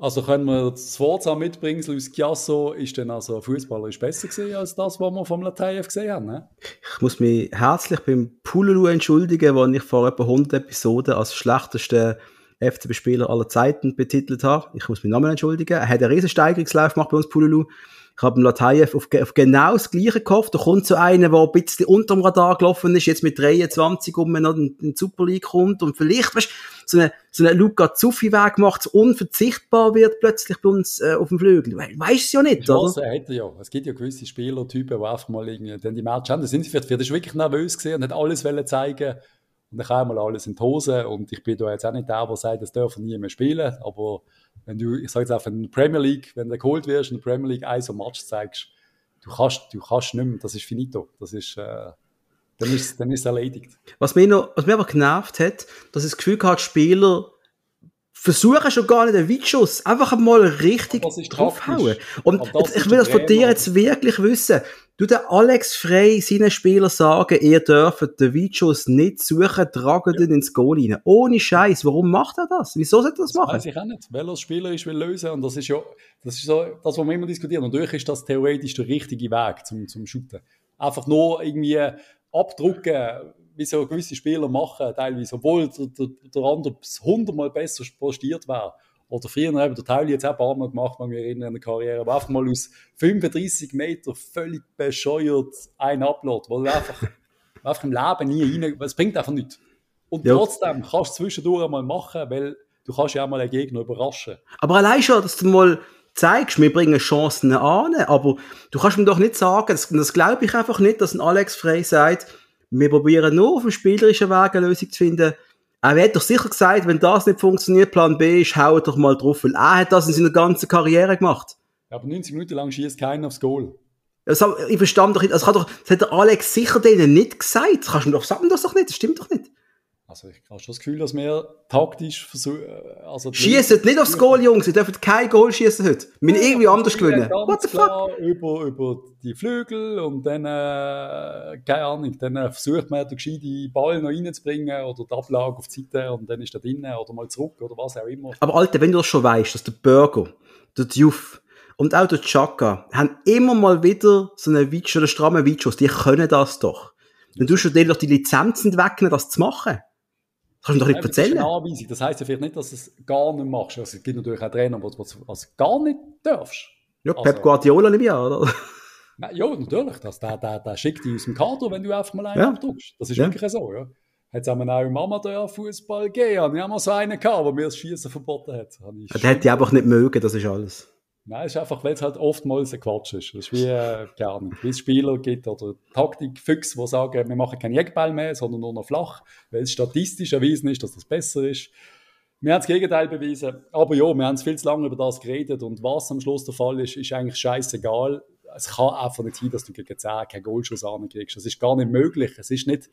also können wir das Wort mitbringen, Luis Chiasso ist dann also fußballerisch besser gewesen als das, was wir vom Latayev gesehen haben. Ne? Ich muss mich herzlich beim Pululu entschuldigen, wo ich vor etwa 100 Episoden als schlechtesten FCB-Spieler aller Zeiten betitelt habe. Ich muss meinen Namen entschuldigen. Er hat einen riesen Steigerungslauf gemacht bei uns, Pululu. Ich habe Latayev auf, auf, genau das Gleiche gehofft. Da kommt so einer, der ein bisschen unter dem Radar gelaufen ist, jetzt mit 23 um noch in die Super League kommt und vielleicht, weißt, so eine, so eine Luca Zuffi-Weg macht, so unverzichtbar wird plötzlich bei uns äh, auf dem Flügel. We weißt es ja nicht, Chance oder? Hat er ja. Es gibt ja gewisse Spielertypen, die einfach mal irgendwie dann die Match haben. Da sind sie vielleicht, vielleicht wirklich nervös gesehen und hat alles wollen zeigen und dann kam mal alles in die Hose und ich bin da jetzt auch nicht der, der sagt, das dürfen nie mehr spielen, aber wenn du, ich sage jetzt einfach, in Premier League, wenn du geholt wirst, in der Premier League ein so Match zeigst, du kannst, du kannst nicht mehr, das ist finito, das ist, äh, dann ist, dann ist es erledigt. Was mich, noch, was mich aber genervt hat, dass ich das Gefühl hatte, Spieler versuchen schon gar nicht den Weitschuss, einfach mal richtig draufhauen. Und ich will das von dir jetzt wirklich wissen. Du, der Alex Frey seinen Spielern sagen, ihr dürft den Weitschuss nicht suchen, tragen ja. den ins Goal rein. Ohne Scheiß. Warum macht er das? Wieso sollte er das, das machen? Weiß ich auch nicht. Weil er Spieler ist, will lösen. Und das ist ja, das ist so, das, was wir immer diskutieren. Und durch ist das theoretisch der richtige Weg zum, zum Shooten. Einfach nur irgendwie abdrucken, wie so gewisse Spieler machen, teilweise, obwohl der, der, der andere hundertmal besser postiert wäre. Oder früher eben der Teil jetzt auch ein paar Mal gemacht, man mich erinnern an der Karriere, aber einfach mal aus 35 Meter völlig bescheuert ein Upload, weil du einfach, einfach im Leben nie rein, es bringt einfach nichts. Und ja. trotzdem kannst du es zwischendurch einmal machen, weil du kannst ja auch mal einen Gegner überraschen. Aber allein schon, dass du mal zeigst, wir bringen Chancen an, aber du kannst mir doch nicht sagen, das, das glaube ich einfach nicht, dass ein Alex Frey sagt, wir probieren nur auf dem spielerischen Weg eine Lösung zu finden, er hat doch sicher gesagt, wenn das nicht funktioniert, Plan B ist, hau doch mal drauf, weil er hat das in seiner ganzen Karriere gemacht. Aber 90 Minuten lang schießt keiner aufs Goal. Also, ich verstand doch nicht, also, das hat der Alex sicher denen nicht gesagt. Das kannst du mir doch sagen, das doch nicht, das stimmt doch nicht. Also ich habe schon das Gefühl, dass wir taktisch versuchen. Also schießen nicht aufs Goal, Jungs. Sie dürfen kein Goal schießen heute. Wir müssen irgendwie anders gewinnen. What the fuck? Über, über die Flügel und dann, äh, keine Ahnung, dann äh, versucht man den gescheiten Ball noch reinzubringen oder die Ablage auf die Seite und dann ist er drinnen oder mal zurück oder was auch immer. Aber Alter, wenn du das schon weißt, dass der Burger, der Diouf und auch der Chaka haben immer mal wieder so eine Videos oder stramme Videos, die können das doch. Dann tust du dir doch die Lizenzen wegnehmen, das zu machen. Kannst du doch nicht erzählen. Das, das heisst ja vielleicht nicht, dass du es gar nicht machst. Also, es gibt natürlich auch Trainer, wo du es gar nicht darfst. Ja, Pep also, Guardiola nicht mehr, oder? Ja, natürlich. Das, der, der, der schickt dich aus dem Kader, wenn du einfach mal einen ja. abdruckst. Das ist ja. wirklich so, ja. Hat es auch im Amateurfußball gegeben. Ich habe mal so einen gehabt, der mir das Schießen verboten hat. Der hätte ich einfach nicht mögen, das ist alles. Nein, es ist einfach, weil es halt oftmals ein Quatsch ist. Das ist wie, äh, wie es Spieler gibt oder Taktikfüchse, die sagen, wir machen keinen Jägerball mehr, sondern nur noch flach, weil es statistisch erwiesen ist, dass das besser ist. Wir haben das Gegenteil bewiesen. Aber ja, wir haben viel zu lange über das geredet und was am Schluss der Fall ist, ist eigentlich scheißegal. Es kann einfach nicht sein, dass du gegen 10 keinen Goalschuss ankriegst. Das ist gar nicht möglich. Es ist nicht.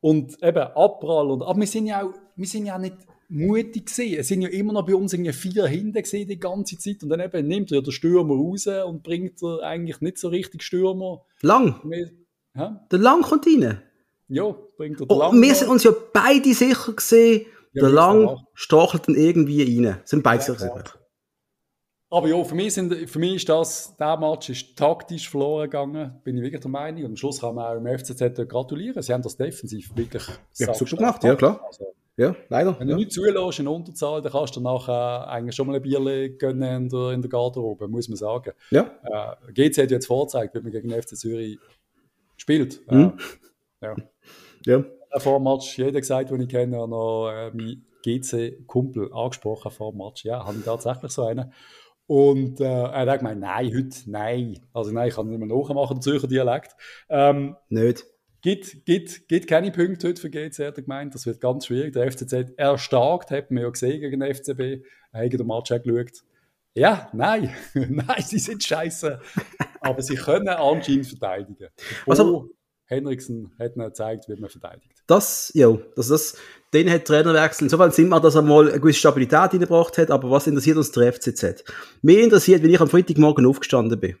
Und eben Abprall und, aber wir sind ja auch, wir sind ja nicht mutig gewesen. Es sind ja immer noch bei uns irgendwie vier hinten gesehen die ganze Zeit und dann eben nimmt er den Stürmer raus und bringt er eigentlich nicht so richtig Stürmer. Lang? ja? Der Lang kommt rein? Ja, bringt er den oh, Lang. Wir sind uns ja beide sicher gesehen, ja, der Lang stachelt dann irgendwie rein. Sind beide ja, sicher aber ja, für mich, sind, für mich ist das, der Match ist taktisch verloren gegangen, bin ich wirklich der Meinung. Und am Schluss kann man auch im FCZ gratulieren. Sie haben das defensiv wirklich ja, super gemacht. Ja, klar. Also, ja, leider. Wenn du ja. nicht zulässt in Unterzahl, dann kannst du nachher eigentlich schon mal ein Bierle gönnen in der, in der Garderobe, muss man sagen. Ja. Äh, GC hat jetzt vorgezeigt, wie man gegen den FC Zürich spielt. Mhm. Äh, ja. ja. Vor dem Match, jeder gesagt, den ich kenne, hat noch äh, meinen GC-Kumpel angesprochen vor dem Match. Ja, habe ich tatsächlich so einen. Und äh, er hat gemeint, nein, heute, nein. Also nein, ich kann nicht mehr nachmachen, den Zürcher Dialekt. Ähm, nicht. Gibt, gibt, gibt keine Punkte heute für GC, hat er gemeint. Das wird ganz schwierig. Der FCZ erstarkt, hat man ja gesehen gegen den FCB. Hat den Match geschaut. Ja, nein. nein, sie sind scheiße. Aber sie können anscheinend verteidigen. Also, Henriksen hat ihnen gezeigt, wie man verteidigt. Das, ja, das, das, den hat Trainerwechsel insofern Sinn macht, dass er mal eine gewisse Stabilität reingebracht hat, aber was interessiert uns der FCZ? Mir interessiert, wenn ich am Freitagmorgen aufgestanden bin.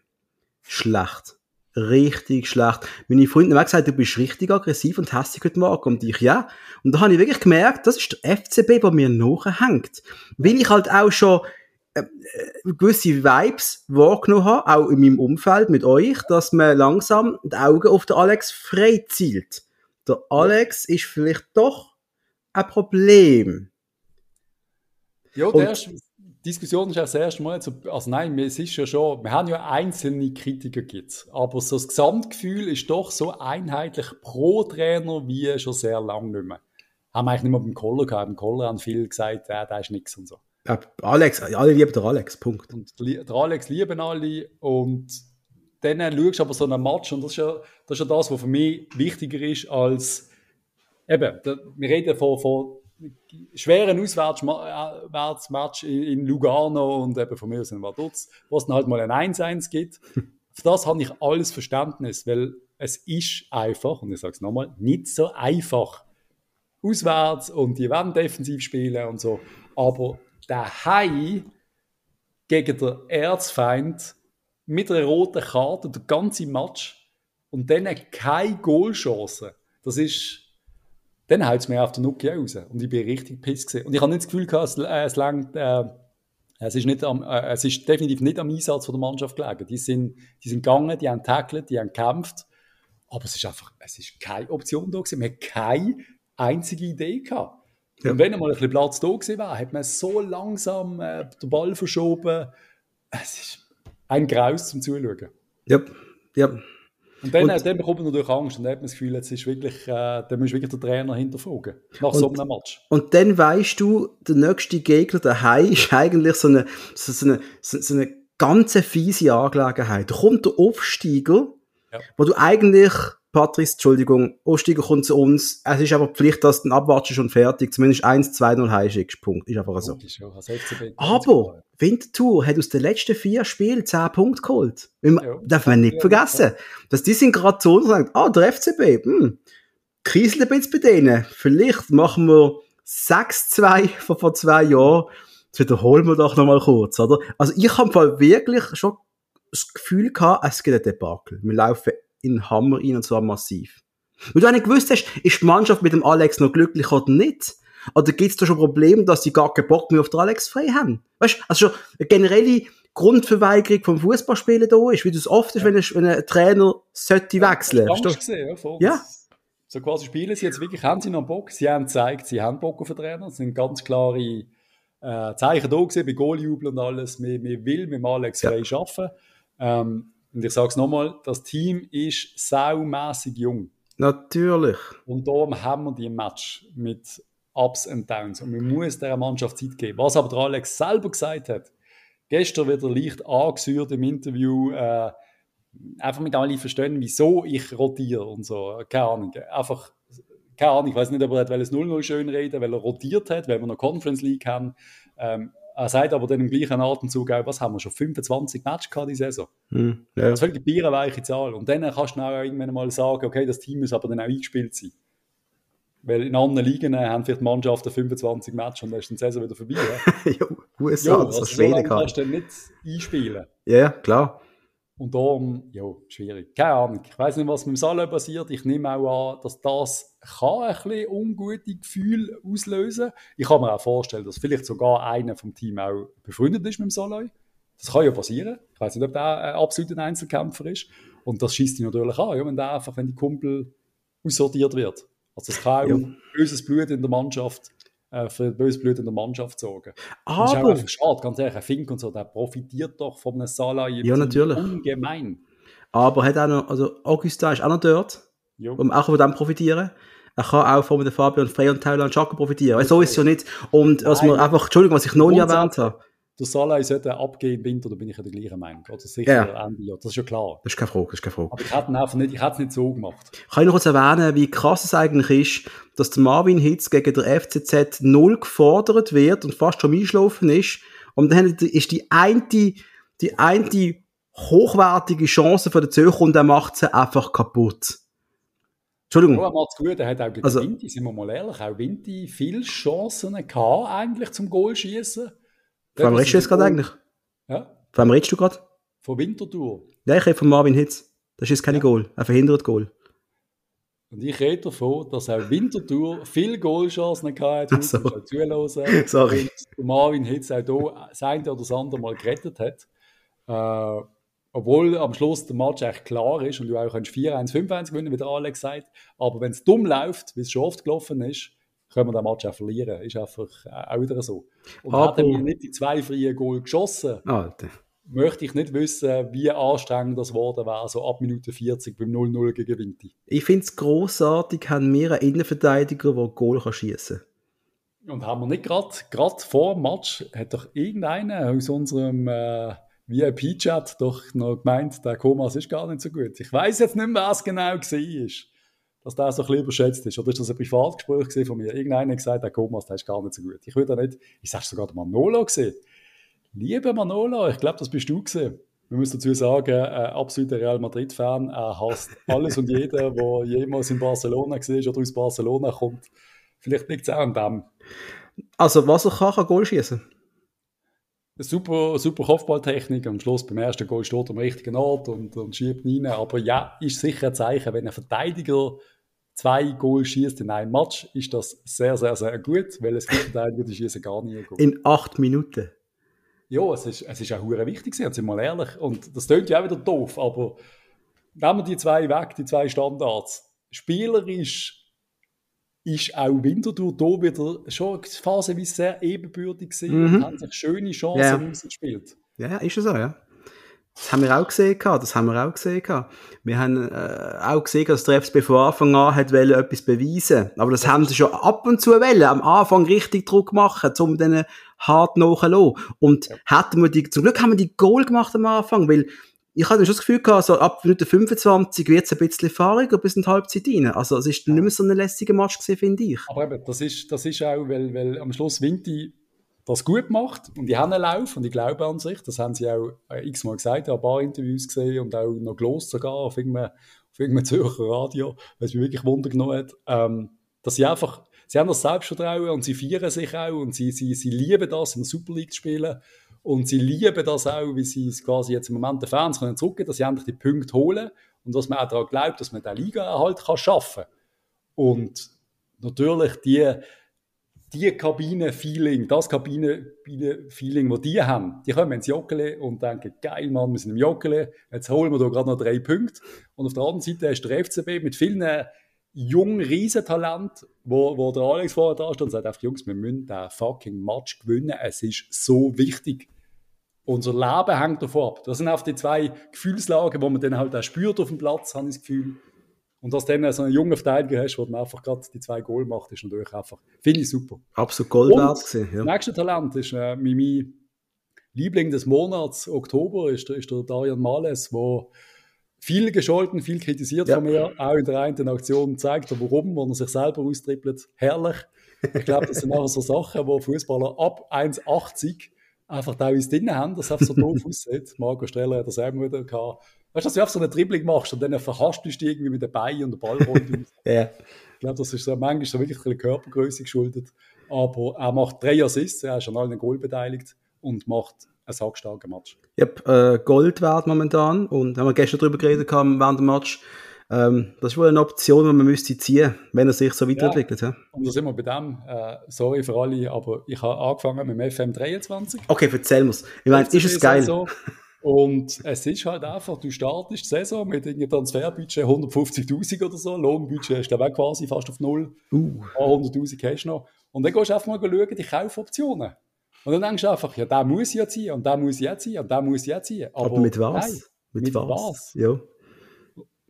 Schlecht richtig schlecht. Meine Freunde haben gesagt, du bist richtig aggressiv und hässlich heute Morgen. Und ich, ja. Und da habe ich wirklich gemerkt, das ist der FCB, der mir nachhängt. Weil ich halt auch schon äh, äh, gewisse Vibes wahrgenommen habe, auch in meinem Umfeld mit euch, dass man langsam die Augen auf den Alex frei zielt. Der Alex ist vielleicht doch ein Problem. Ja, der ist Diskussion ist auch das erste Mal, also nein, es ist ja schon, wir haben ja einzelne Kritiker gibt's, aber so das Gesamtgefühl ist doch so einheitlich pro Trainer wie schon sehr lange nicht mehr. Haben wir eigentlich nicht mehr beim Koller gehabt, beim Koller haben viele gesagt, ja, da ist nichts und so. Ja, Alex, alle lieben den Alex, Punkt. Und der Alex lieben alle und dann schaust du aber so einen Match und das ist ja das, ist ja das was für mich wichtiger ist als, eben, wir reden von, von schweren Auswärtsmatch in Lugano und eben von mir aus in Vaduz, wo es dann halt mal ein 1-1 gibt. Für das habe ich alles Verständnis, weil es ist einfach, und ich sage es nochmal, nicht so einfach. Auswärts und die werden defensiv spielen und so. Aber der Hai gegen den Erzfeind mit einer roten Karte, der ganze Match und dann keine Goalchance. Das ist dann haut es mir auf den Nuki raus. Und ich bin richtig piss gewesen. Und ich habe nicht das Gefühl gehabt, es, äh, es, langt, äh, es, ist nicht am, äh, es ist definitiv nicht am Einsatz von der Mannschaft gelegen. Die sind, die sind gegangen, die haben tackelt, die haben gekämpft. Aber es ist einfach, es ist keine Option da gewesen. Man hat keine einzige Idee gehabt. Ja. Und wenn einmal ein bisschen Platz da gewesen wäre, hat man so langsam äh, den Ball verschoben. Es ist ein Graus zum Zuschauen. Ja, ja. Und dann, und, dann bekommt man natürlich Angst und dann hat man das Gefühl, jetzt ist wirklich, äh, dann muss wirklich der Trainer hinterfragen, nach und, so einem Match. Und dann weißt du, der nächste Gegner daheim ist eigentlich so eine, so, so eine, so, so eine ganz fiese Angelegenheit. Da kommt der Aufsteiger, ja. wo du eigentlich Patrice, Entschuldigung, Osteiger kommt zu uns. Es ist aber Pflicht, dass du den abwartest schon fertig. Zumindest 1-2-0 heimschickst. Punkt. Ist einfach so. aber Winterthur hat aus den letzten vier Spielen 10 Punkte geholt. Ja, darf man nicht vergessen. Dass die sind gerade so und sagen, ah, der FCB, hm, kriselt ein bisschen bei denen. Vielleicht machen wir 6-2 von vor zwei Jahren. Das wiederholen wir doch nochmal kurz, oder? Also ich habe wirklich schon das Gefühl gehabt, es gibt ein Debakel. Wir laufen in Hammer rein und zwar massiv. Weil du nicht gewusst hast, ist die Mannschaft mit dem Alex noch glücklich oder nicht? Oder gibt es da schon Probleme, dass sie gar keinen Bock mehr auf den Alex frei haben? Weißt du, also schon eine generelle Grundverweigerung vom Fußballspielen da ist, wie du es oft ist, wenn, ein, wenn ein Trainer sollte wechseln. Ja, das gesehen, ja, ja. So quasi spielen sie jetzt wirklich, haben sie noch Bock? Sie haben gezeigt, sie haben Bock auf den Trainer. Es sind ganz klare äh, Zeichen da gewesen, bei Goaljubel und alles. Wir, wir will mit Alex frei ja. arbeiten. Ähm, und ich sage es nochmal, das Team ist saumässig jung. Natürlich. Und darum haben wir die Match mit Ups und Downs. Und man muss dieser Mannschaft Zeit geben. Was aber der Alex selber gesagt hat, gestern wieder leicht angesäuert im Interview, äh, einfach mit alle verstehen, wieso ich rotiere und so. Keine Ahnung. Einfach, keine Ahnung, ich weiß nicht, ob er das 0-0 schön reden weil er rotiert hat, weil wir noch Conference League haben. Ähm, er sagt aber dann im gleichen Atemzug auch, was haben wir schon, 25 Matches gehabt die Saison. Hm, ja. Das ist völlig bierenweiche Zahl. Und dann kannst du auch irgendwann mal sagen, okay, das Team muss aber dann auch eingespielt sein. Weil in anderen Ligen haben vielleicht Mannschaften 25 Matches und dann ist die Saison wieder vorbei. Ja, USA, ja, also Schweden so kannst du dann nicht einspielen. Ja, klar. Und darum, ja, schwierig. Keine Ahnung. Ich weiß nicht, was mit dem Salah passiert. Ich nehme auch an, dass das kann ein bisschen ungute Gefühle auslösen Ich kann mir auch vorstellen, dass vielleicht sogar einer vom Team auch befreundet ist mit dem Salah. Das kann ja passieren. Ich weiß nicht, ob der ein absoluter Einzelkämpfer ist. Und das schießt ihn natürlich an, ja, wenn der einfach, wenn die Kumpel aussortiert wird. Also es kann auch ja. böses Blut in der Mannschaft äh, für böses Blut in der Mannschaft sorgen. Aber, das ist auch einfach schade, ganz ehrlich, ein Fink und so, der profitiert doch von einem Salah ja, natürlich. ungemein. Aber hat auch noch, also Augusta ist auch noch dort, jo. um auch von dem profitieren. Er kann auch von Fabian Frey und Thailand Schaka profitieren. So ist es ja nicht. Und was man einfach, Entschuldigung, was ich noch nie erwähnt habe der Salah sollte abgehen im Winter, da bin ich ja der gleichen Meinung. Oder sicher ja. Ende Jahr. Das ist ja klar. Das ist keine Frage, das ist keine Frage. Aber ich hätte einfach nicht, ich hätte es nicht so gemacht. Kann ich noch kurz erwähnen, wie krass es eigentlich ist, dass der Marvin Hitz gegen der FCZ null gefordert wird und fast schon einschlafen ist. Und dann ist die eine, die eine hochwertige Chance von der Zürcher und er macht sie einfach kaputt. Entschuldigung. Ja, er macht es gut. Er hat auch gegen also, Vinti, sind wir mal ehrlich, auch Vinti viele Chancen gehabt, eigentlich zum Goal schießen. Von wem redest du jetzt gerade eigentlich? Ja? Von wem redest du gerade? Von Winterthur. Ja, ich rede von Marvin Hitz. Das ist kein ja. Goal. Er verhindert Goal. Und ich rede davon, dass auch Winterthur viele Goalchancen hatte, so. zuhören. Sorry. Und Marvin Hitz auch hier sein oder das andere Mal gerettet hat. Äh, obwohl am Schluss der Match echt klar ist und du auch 4-1, 5-1 gewinnen, wie der Alex sagt. Aber wenn es dumm läuft, wie es schon oft gelaufen ist, können wir den Match auch verlieren. Ist einfach äh, auch wieder so. Und Aber, hätten wir nicht die zwei freien Goal geschossen, Alter. möchte ich nicht wissen, wie anstrengend das geworden wäre, so ab Minute 40 beim 0-0 gegen Vinti. Ich finde es grossartig, haben wir einen Innenverteidiger, der Goal schießen kann. Und haben wir nicht gerade vor dem Match, hat doch irgendeiner aus unserem äh, VIP-Chat doch noch gemeint, der Komas ist gar nicht so gut. Ich weiß jetzt nicht mehr, was genau war dass der so ein bisschen überschätzt ist. Oder ist das ein Privatgespräch von mir? Irgendeiner hat gesagt, der Thomas, der ist gar nicht so gut. Ich würde nicht, ich sage sogar der Manolo gesehen. Liebe Manolo, ich glaube, das bist du gesehen. Wir müssen dazu sagen, äh, absoluter Real Madrid-Fan. Er hasst alles und jeden, der jemals in Barcelona gesehen oder aus Barcelona kommt. Vielleicht liegt es auch an dem. Also, was er kann, kann Goal schießen. Super, super Kopfballtechnik. Am Schluss beim ersten Goal steht am richtigen Ort und, und schiebt rein. Aber ja, ist sicher ein Zeichen, wenn ein Verteidiger zwei Goal schießt in einem Match, ist das sehr, sehr, sehr gut, weil es gibt Verteidiger, die schießen gar nie Goal. In acht Minuten? Ja, es ist, es ist auch wichtig, sind wir mal ehrlich. Und das klingt ja auch wieder doof, aber nehmen wir die zwei weg, die zwei Standards. Spielerisch ist auch Winterthur hier wieder schon phasenweise sehr ebenbürtig gewesen mhm. und haben sich schöne Chancen ja. rausgespielt. Ja, ist so, ja. Das haben wir auch gesehen, das haben wir auch gesehen. Wir haben äh, auch gesehen, dass der FCB von Anfang an hat etwas beweisen Aber das, das haben sie schon ab und zu wollen, am Anfang richtig Druck machen, um denen hart nachzulassen. Und ja. hätten wir die, zum Glück haben wir die Goal gemacht am Anfang, weil ich hatte schon das Gefühl gehabt, so ab Minute 25 wird es ein bisschen fahriger bis in die Halbzeit rein. Also es ist nicht mehr so ein lässiger Match gewesen, finde ich. Aber eben, das ist, das ist auch, weil, weil am Schluss Vinti das gut macht und die haben einen Lauf und ich glaube an sich, das haben sie auch x-mal gesagt, ein paar Interviews gesehen und auch noch gelost sogar auf irgendeinem, auf irgendeinem Zürcher Radio, was mich wirklich Wunder genommen hat, ähm, dass sie einfach, sie haben das Selbstvertrauen und sie feiern sich auch und sie, sie, sie lieben das, in der Super League zu spielen und sie lieben das auch, wie sie es quasi jetzt im Moment den Fans können zurückgeben, dass sie endlich die Punkte holen und dass man auch daran glaubt, dass man den Liga-Erhalt kann schaffen Und natürlich die, die Kabine-Feeling, das Kabine-Feeling, das die haben, die kommen ins Joggeli und denken, geil, Mann, wir sind im Joggeli, jetzt holen wir da gerade noch drei Punkte. Und auf der anderen Seite ist der FCB mit vielen jungen Riesentalent, wo, wo der Alex vorher da steht und sagt einfach, Jungs, wir müssen den fucking Match gewinnen, es ist so wichtig. Unser Leben hängt davon ab. Das sind auch die zwei Gefühlslagen, wo man dann halt auch spürt auf dem Platz, habe ich das Gefühl. Und dass dann so einen jungen Verteidiger hast, der dann einfach gerade die zwei Goal macht, ist natürlich einfach, finde ich super. Absolut Gold wert gewesen, ja. Das nächste Talent ist äh, mein Liebling des Monats, Oktober, ist, ist der Darian Males, der viel gescholten, viel kritisiert ja. von mir, auch in der einen Aktion zeigt er, warum, wenn er sich selber austrippelt. Herrlich. Ich glaube, das sind auch so Sachen, wo Fußballer ab 1,80 einfach da uns drin haben, dass es einfach so doof aussieht. Marco Streller hat das auch wieder gehabt. Weißt du, dass du einfach so eine Dribbling machst und dann verhasst du dich irgendwie mit den Beinen und der Ball rollt ja. Ich glaube, das ist so, manchmal so wirklich eine Körpergröße geschuldet. Aber er macht drei Assists, er ist an allen Goal beteiligt und macht ein sackstarker Match. Yep, äh, Gold wert momentan und haben wir gestern darüber geredet während dem Match. Ähm, das ist wohl eine Option, die man müsste ziehen, wenn er sich so weiterentwickelt. Ja. Und da sind wir bei dem, äh, sorry für alle, aber ich habe angefangen mit dem FM23. Okay, erzähl mir's. Ich meine, ist es geil? So. Und es ist halt einfach, du startest die Saison mit einem Transferbudget 150.000 oder so, Lohnbudget ist glaube quasi fast auf null, uh. 100.000 hast du noch. Und dann gehst du einfach mal schauen, die Kaufoptionen. Und dann denkst du einfach, ja, der muss ja ziehen und der muss ja ziehen und der muss ja ziehen. Aber, Aber mit was? Nein, mit, mit was? was? Ja.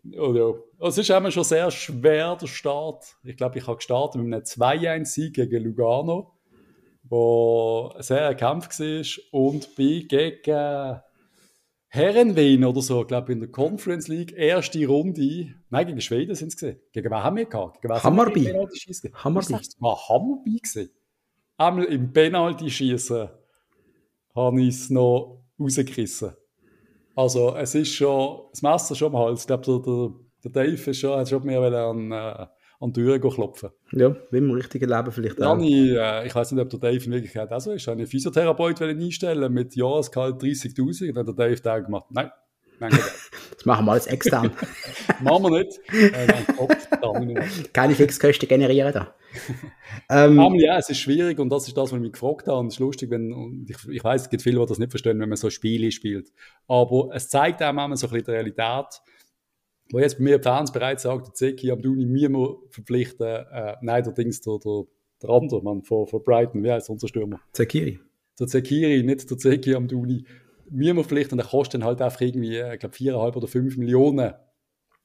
Ja, ja. Es ist immer schon sehr schwer, der Start. Ich glaube, ich habe gestartet mit einem 2-1-Sieg gegen Lugano, wo ein sehr Kampf war und bin gegen Herrenwien oder so, glaube ich, in der Conference League, erste Runde. Nein, gegen Schweden sind es gesehen. Gegen wen haben wir gehabt? Gegen Hammarby. Hammarby. War Hammarby gesehen einmal im Penalty-Schießen habe ich es noch rausgerissen. Also, es ist schon, das Messer schon am Hals. Ich glaube, der, der, Dave ist schon, hat schon mir an, äh, an die Türen klopfen. Ja, wie im richtigen Leben vielleicht auch. Ich, äh, ich weiß nicht, ob der Dave in Wirklichkeit auch so ist. Ich habe einen Physiotherapeut einstellen mit Jahresgehalt 30.000 und dann hat der Dave da gemacht, nein, das machen wir alles extern. machen wir nicht. Äh, Keine Fixkosten generieren da. ähm, ja, es ist schwierig und das ist das, was ich mich gefragt habe. Und es ist lustig, wenn, ich, ich weiß, es gibt viele, die das nicht verstehen, wenn man so Spiele spielt. Aber es zeigt auch manchmal so ein bisschen die Realität, wo jetzt bei mir Fans bereits sagt, der Zeki am Duni mir mal verpflichten, äh, nein, der Dings, der, der, der andere Mann von, von Brighton, wie heißt unser Stürmer? Zekiri. Der Zekiri, nicht der Zeki am Duni wir vielleicht, und der kostet dann halt einfach irgendwie, ich glaube, 4,5 oder 5 Millionen.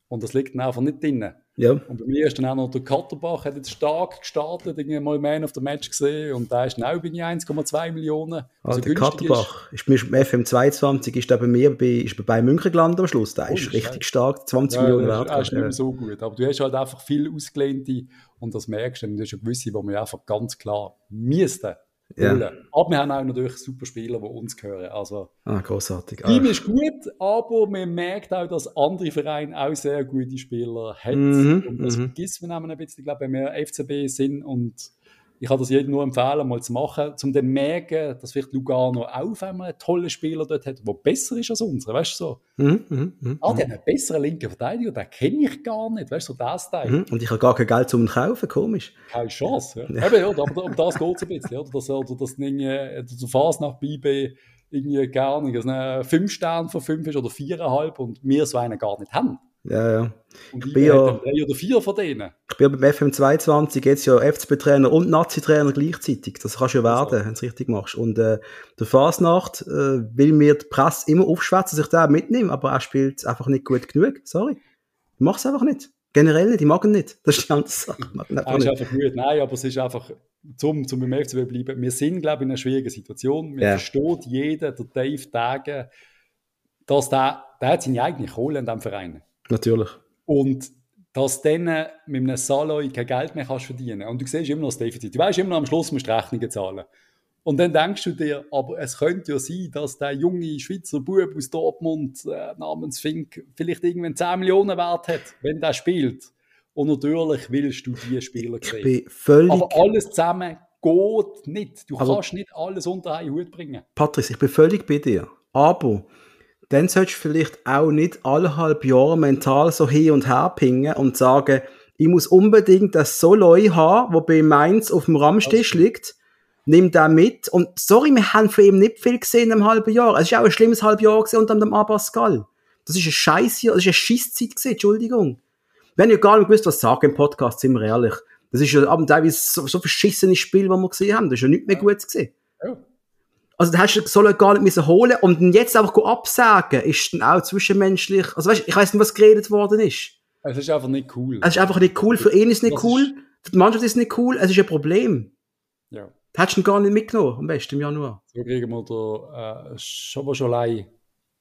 Und das liegt dann einfach nicht drin. Ja. Und bei mir ist dann auch noch der Katterbach, hat jetzt stark gestartet, irgendwie mal Man of the Match gesehen und da ist dann auch bei 1,2 Millionen. Also ah, der Katterbach ist, ist bei FM22 ist der bei mir bei, ist bei Bayern München gelandet am Schluss. Der oh, ist richtig stark, 20 ja, Millionen wert. Das ist nicht mehr so gut. Aber du hast halt einfach viel ausgelehnte und das merkst du. Und du hast ja gewisse, wo man einfach ganz klar müsste ja. Aber wir haben auch natürlich super Spieler, die uns gehören. Also, ah, großartig. Team ah. ist gut, aber man merkt auch, dass andere Vereine auch sehr gute Spieler haben. Mhm, und das mhm. vergisst man ein bisschen, ich glaube, wenn wir FCB sind und ich kann das jedem nur empfehlen, mal zu machen, um dann zu merken, dass vielleicht Lugano auch auf einmal einen tollen Spieler dort hat, der besser ist als unsere, weißt du so. Mhm, mh, mh, ah, der hat einen besseren linken Verteidiger, den kenne ich gar nicht, weißt du, so das Teil. Mhm, und ich habe gar kein Geld zum kaufen, komisch. Keine Chance, ja. ja. Eben, ja aber um das geht es ein bisschen, oder? Dass, oder dass irgendwie, der Phase nach BB irgendwie gar nicht, also fünf Sterne von fünf ist oder viereinhalb und wir so einen gar nicht haben. Ja, ja. Und ich bin ja drei oder vier von denen. Ich bin ja beim FM22 jetzt ja FCB-Trainer und Nazi-Trainer gleichzeitig. Das kannst du ja werden, also. wenn du es richtig machst. Und äh, der Fasnacht äh, will mir die Presse immer aufschwätzen, dass ich den mitnehme, aber er spielt einfach nicht gut genug. Sorry. Ich mach's einfach nicht. Generell nicht, ich mag ihn nicht. Das ist die andere Sache. Er ist einfach gut. Nein, aber es ist einfach, zum, zum beim FCB bleiben, wir sind, glaube ich, in einer schwierigen Situation. Wir ja. versteht jeder, der Dave Tage, dass der der hat seine eigene Kohle in diesem Verein. Natürlich. Und dass du dann mit einem Saloi kein Geld mehr kannst verdienen Und du siehst immer noch das Defizit. Du weißt immer noch, am Schluss musst du Rechnungen zahlen. Und dann denkst du dir, aber es könnte ja sein, dass der junge Schweizer Bub aus Dortmund äh, namens Fink vielleicht irgendwann 10 Millionen Wert hat, wenn der spielt. Und natürlich willst du diese Spieler sehen. Ich bin völlig... Aber alles zusammen geht nicht. Du aber kannst nicht alles unter einen Hut bringen. Patrice, ich bin völlig bei dir. Aber dann solltest du vielleicht auch nicht alle halb Jahre mental so hin und her pingen und sagen, ich muss unbedingt das Soloi haben, wo bei Mainz auf dem Ramstisch liegt, nimm da mit. Und sorry, wir haben von ihm nicht viel gesehen im halben Jahr. Es ist auch ein schlimmes halbes Jahr unter dem Abascal. Das ist ein Scheiß hier, das ist eine Schisszeit gewesen, Entschuldigung. Haben ja gar nicht gewusst, was sagen im Podcast, sind wir ehrlich. Das ist ja ab und teilweise so, so verschissenes Spiel, was wir gesehen haben. Das ist ja nicht mehr gut gesehen. Ja. Also, da hast du soll gar nicht müssen holen und jetzt einfach absagen, ist dann auch zwischenmenschlich, also weißt, ich weiß nicht, was geredet worden ist. Es ist einfach nicht cool. Es ist einfach nicht cool. Für ihn ist es nicht das cool. Ist... Für die Mannschaft ist es nicht cool. Es ist ein Problem. Ja. Das hättest du gar nicht mitgenommen, am besten im Januar. So kriegen wir der, äh, Schoboscholei,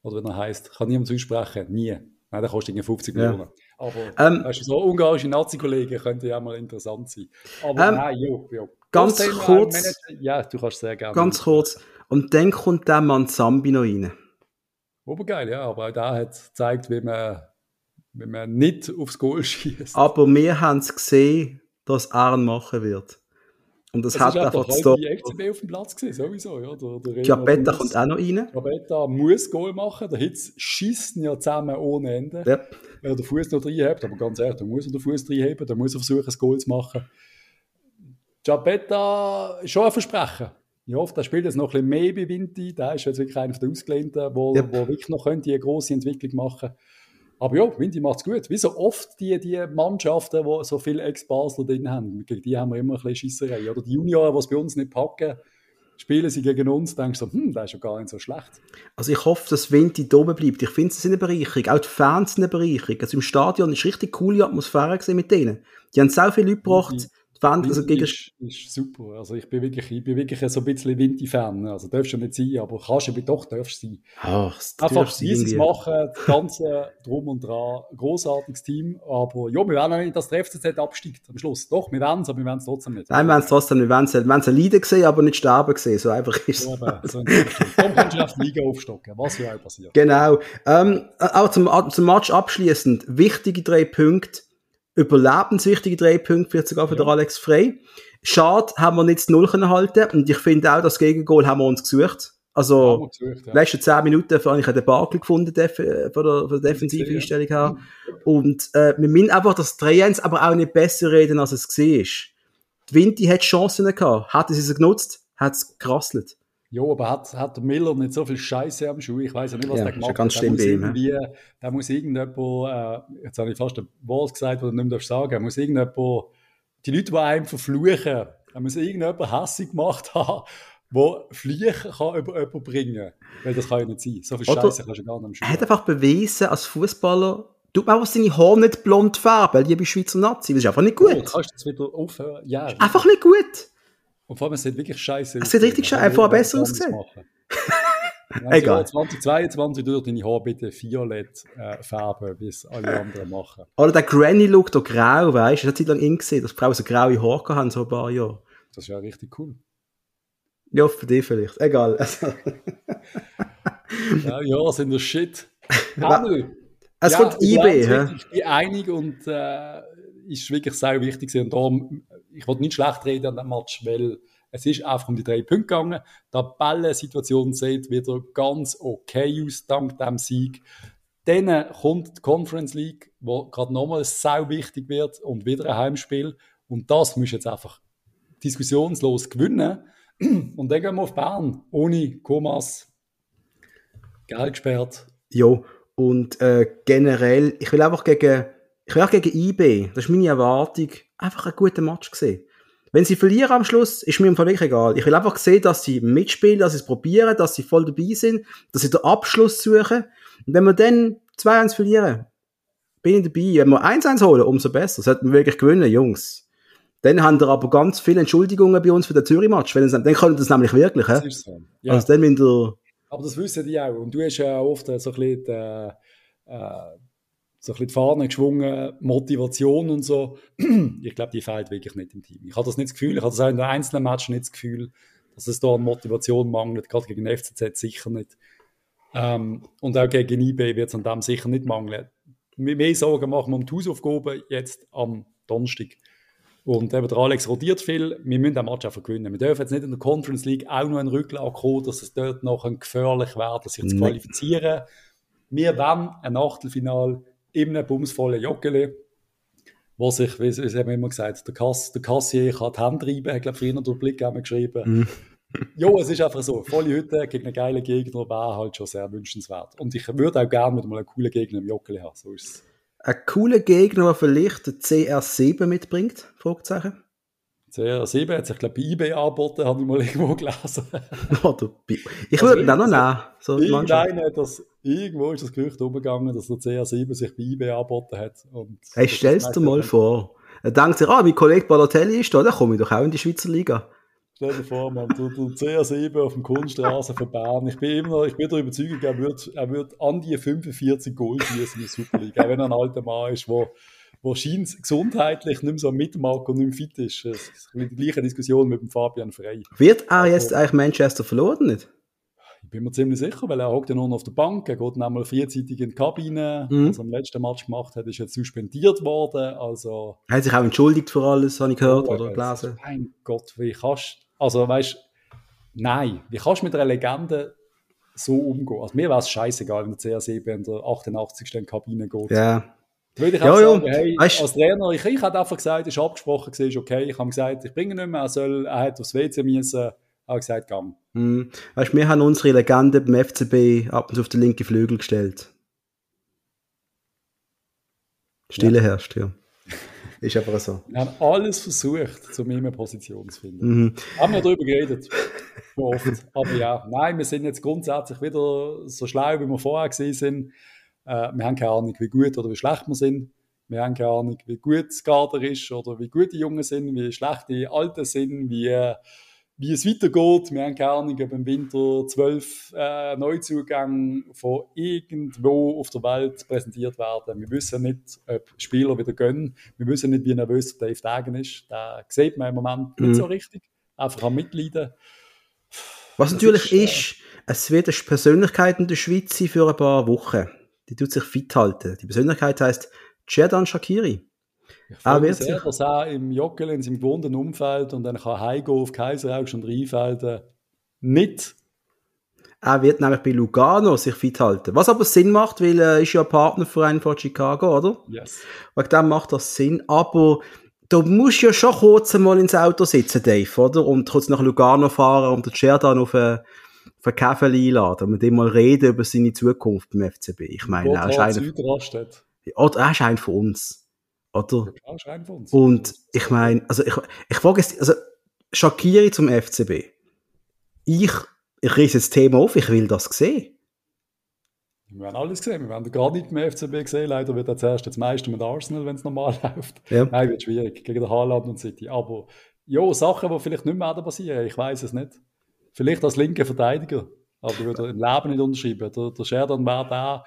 oder wie er heißt, kann niemand aussprechen. Nie. Nein, der kostet 50 ja. Millionen. Aber ähm, weißt du, so ungarische Nazi-Kollegen könnte ja mal interessant sein. Aber ähm, nein, jo, jo. Ganz kurz. Ja, du kannst sehr gerne. Ganz kurz. Und dann kommt der Mann Zambi noch rein. Obergeil, ja, aber auch der hat gezeigt, wie man, wie man nicht aufs Goal schießt. Aber wir haben es gesehen, dass er machen wird. Und das, das hat einfach das Tor. die FCB auf dem Platz gesehen, sowieso. Ja. Der, der Giabetta kommt auch noch rein. Giabetta muss Goal machen. Der Hitz schießt ja zusammen ohne Ende. Yep. Wenn er den Fuß noch reinhebt, aber ganz ehrlich, da muss er den Fuß reinheben, da muss er versuchen, ein Goal zu machen. Giabetta ist schon ein Versprechen. Ich hoffe, der spielt jetzt noch ein bisschen mehr bei Vinti. Der ist jetzt wirklich einer der Ausgelehnten, wo, yep. wo wirklich noch könnte eine grosse Entwicklung machen Aber ja, Vinti macht es gut. Wie so oft die, die Mannschaften, die so viele Ex-Basler drin haben, gegen die haben wir immer ein bisschen Schisserei. Oder die Junioren, die es bei uns nicht packen, spielen sie gegen uns, denkst du, hm, das ist ja gar nicht so schlecht. Also ich hoffe, dass Vinti da oben bleibt. Ich finde es eine Bereicherung. Auch die Fans sind eine Bereicherung. Also im Stadion ist richtig coole Atmosphäre mit denen. Die haben so viele Leute gebracht. Fan, also gegen ist, ist super. Also ich bin wirklich, ich bin wirklich so ein bisschen Winti-Fan. Also darfst du nicht sein, aber kannst du doch darfst sein. Ach, Einfach dieses machen, das ganze drum und dran, großartiges Team. Aber ja, wir werden auch nicht, dass der FCZ absteigt am Schluss. Doch, wir werden es, aber wir werden es trotzdem nicht. Nein, wir werden es trotzdem nicht. Wir werden es, leiden gesehen, aber nicht sterben gesehen. So einfach ist es. Ja, so Dann kannst du auf die Liga aufstocken, was ja auch passiert. Genau. Ähm, auch zum, zum Match abschließend wichtige drei Punkte überlebenswichtige drei Punkte, vielleicht sogar für ja. den Alex Frey. Schade, haben wir nicht zu Null können halten und ich finde auch, das Gegengol haben wir uns gesucht. Also, ja, gesucht, ja. letzten zehn Minuten habe ich einen Debakel gefunden def von der, von der defensiven Einstellung her. Und äh, wir müssen einfach das 3-1 aber auch nicht besser reden, als es gesehen ist. Die Vinti hat Chancen gehabt. Hat sie sie genutzt, hat es gerasselt. Ja, aber hat, hat Miller nicht so viel Scheiße am Schuh? Ich weiß ja nicht, was ja, der gemacht ganz hat. Der muss, irgendwie, der muss irgendjemand, äh, jetzt habe ich fast ein Wort gesagt, was du nicht mehr sagen er muss irgendjemand, die Leute, die einem verfluchen, er muss irgendjemand hässlich gemacht haben, der kann über jemanden bringen Weil das kann ja nicht sein. So viel Scheiße kannst du gar nicht am Schuh Er hat einfach bewiesen, als Fußballer, tut man auch seine Haare nicht blond färben, liebe Schweizer Nazi. Das ist einfach nicht gut. Oh, kannst du jetzt wieder aufhören? Ja. Einfach nicht gut. Und vor allem, es sieht wirklich scheiße aus. Es sieht richtig scheiße, einfach besser ausgesehen. Egal. 2022 durch deine Haare bitte violett äh, färben, wie es alle anderen machen. Oder der Granny-Look, der grau, weißt du, das hat Zeit lang in gesehen, dass Frauen so graue Haare haben, so ein paar Jahre. Das ist ja richtig cool. Ja, für dich vielleicht. Egal. ja, ja, sind der Shit. Es ja, kommt IB, hä? Ich bin einig und äh, ist wirklich sehr wichtig. Und darum ich wollte nicht schlecht reden an dem Match, weil es ist einfach um die drei Punkte gegangen. Die Tabellensituation sieht wieder ganz okay aus, dank dem Sieg. Dann kommt die Conference League, wo gerade nochmal sau wichtig wird und wieder ein Heimspiel. Und das muss jetzt einfach diskussionslos gewinnen. Und dann gehen wir auf Bern, ohne Komas, Geld gesperrt. Ja, und äh, generell, ich will einfach gegen, ich auch gegen IB, das ist meine Erwartung, einfach ein guter Match gesehen. Wenn sie verlieren am Schluss, ist mir im Fall wirklich egal. Ich will einfach sehen, dass sie mitspielen, dass sie es probieren, dass sie voll dabei sind, dass sie den Abschluss suchen. Und wenn wir dann 2-1 verlieren, bin ich dabei. Wenn wir 1-1 holen, umso besser. Sollten wir wirklich gewinnen, Jungs. Dann haben wir aber ganz viele Entschuldigungen bei uns für den Zürich-Match. Dann können das nämlich wirklich. Das ist so. Ja. Also dann, wenn aber das wissen die auch. Und du hast ja oft so ein bisschen den, äh, so ein bisschen die Fahne geschwungen, Motivation und so. ich glaube, die fehlt wirklich nicht im Team. Ich habe das nicht das Gefühl, ich habe das auch in den einzelnen Matches nicht das Gefühl, dass es da an Motivation mangelt, gerade gegen den FCZ sicher nicht. Ähm, und auch gegen eBay wird es an dem sicher nicht mangeln. Mehr Sorgen machen wir um die Hausaufgaben jetzt am Donnerstag. Und eben der Alex rotiert viel. Wir müssen den Match einfach gewinnen. Wir dürfen jetzt nicht in der Conference League auch noch einen Rücklauf kommen, dass es dort noch gefährlich wird, sich zu qualifizieren. Wir wollen ein Achtelfinal in einem bumsvollen Joggeli, wo sich, wie, wie haben immer gesagt, der, Kass, der Kassier kann die Hände reiben, ich glaube, früher durch Blick haben geschrieben. Mhm. ja, es ist einfach so. Volle Hütte gegen einen geilen Gegner wäre halt schon sehr wünschenswert. Und ich würde auch gerne mit mal einen coolen Gegner im Joggeli haben. So ist es. Ein cooler Gegner, der vielleicht den CR7 mitbringt? Fragezeichen. CR7 hat sich, glaube ich, bei eBay angeboten, habe ich mal irgendwo gelesen. Oder ich würde ihn auch noch nehmen. So Irgendeiner hat das, irgendwo ist das Gerücht umgegangen, dass der CR7 sich bei eBay angeboten hat. Und hey, stellst dir mal vor. Er denkt sich, ah, mein Kollege Balotelli ist da, dann komme ich doch auch in die Schweizer Liga. Stell dir vor, man, der, der CR7 auf dem Kunststraße von Bern. Ich bin immer noch, ich bin der Überzeugung, er wird, er wird an die 45 Goal schießen in der Superliga. Auch wenn er ein alter Mann ist, der wahrscheinlich gesundheitlich nicht mehr so mitmacht und nicht mehr fit ist. Das ist die gleiche Diskussion mit dem Fabian Frey. Wird er jetzt eigentlich Manchester verloren nicht? Ich bin mir ziemlich sicher, weil er hockt ja nur noch auf der Bank, er geht einmal vierzeitig in die Kabine, mhm. was er am letzten Match gemacht hat, ist jetzt suspendiert worden, also... Er hat sich auch entschuldigt für alles, habe ich gehört oh, oder gelesen. Mein Gott, wie kannst also, weißt nein, wie kannst du mit einer Legende so umgehen? Also, mir wäre es scheißegal, wenn der CR7 in der 88. in die Kabine geht. Ja. Würde ich auch ja, sagen, hey, weißt, als Trainer, ich, ich hätte einfach gesagt, es ist abgesprochen, es ist okay. Ich habe gesagt, ich bringe nicht mehr, er, soll, er hat aufs WC müssen. Er hat gesagt, gang. Hm. Weißt, wir haben unsere Legende beim FCB ab und zu auf den linken Flügel gestellt. Stille ja. herrscht, ja. Ist einfach so. Wir haben alles versucht, um immer Position zu finden. Mhm. Haben wir darüber geredet. oft. Aber ja, nein, wir sind jetzt grundsätzlich wieder so schlau, wie wir vorher gesehen sind. Äh, wir haben keine Ahnung, wie gut oder wie schlecht wir sind. Wir haben keine Ahnung, wie gut das Kader ist oder wie gut die Jungen sind, wie schlecht die Alten sind, wie wie es weitergeht. Wir haben keine Ahnung, ob im Winter zwölf äh, Neuzugänge von irgendwo auf der Welt präsentiert werden. Wir wissen nicht, ob Spieler wieder gönnen. Wir wissen nicht, wie nervös Dave Dagen ist. Da sieht man im Moment nicht mhm. so richtig. Einfach am Mitleiden. Was das natürlich ist, äh, es wird eine Persönlichkeit in der Schweiz sein für ein paar Wochen. Die tut sich fit halten. Die Persönlichkeit heißt Cerdan Shakiri. Ich freue mich sehr, dass er im Joggeli in seinem gewohnten Umfeld und dann kann heimgehen auf Kaiseraugst und Rheinfelden nicht. Er wird nämlich bei Lugano sich fit halten. Was aber Sinn macht, weil er ist ja Partnerverein von Chicago, oder? Yes. Wegen dem macht das Sinn. Aber du musst ja schon kurz einmal ins Auto sitzen, Dave, oder? Und kurz nach Lugano fahren und den Sheridan auf Kaffee einladen und mit ihm mal reden über seine Zukunft beim FCB. Ich meine, er ist einer, oder er ist einer von uns. Oder? Und ich meine, also ich, ich frage jetzt, also Shakiri zum FCB. Ich, ich riese das Thema auf, ich will das sehen. Wir haben alles gesehen. Wir haben gar nicht mehr FCB gesehen. Leider wird er zuerst das meiste mit Arsenal, wenn es normal läuft. Ja. Nein, wird schwierig gegen den Haaland und City. Aber ja, Sachen, die vielleicht nicht mehr passieren, ich weiß es nicht. Vielleicht als linker Verteidiger. Aber würde im Leben nicht unterschreiben. Der, der Sheridan wäre da,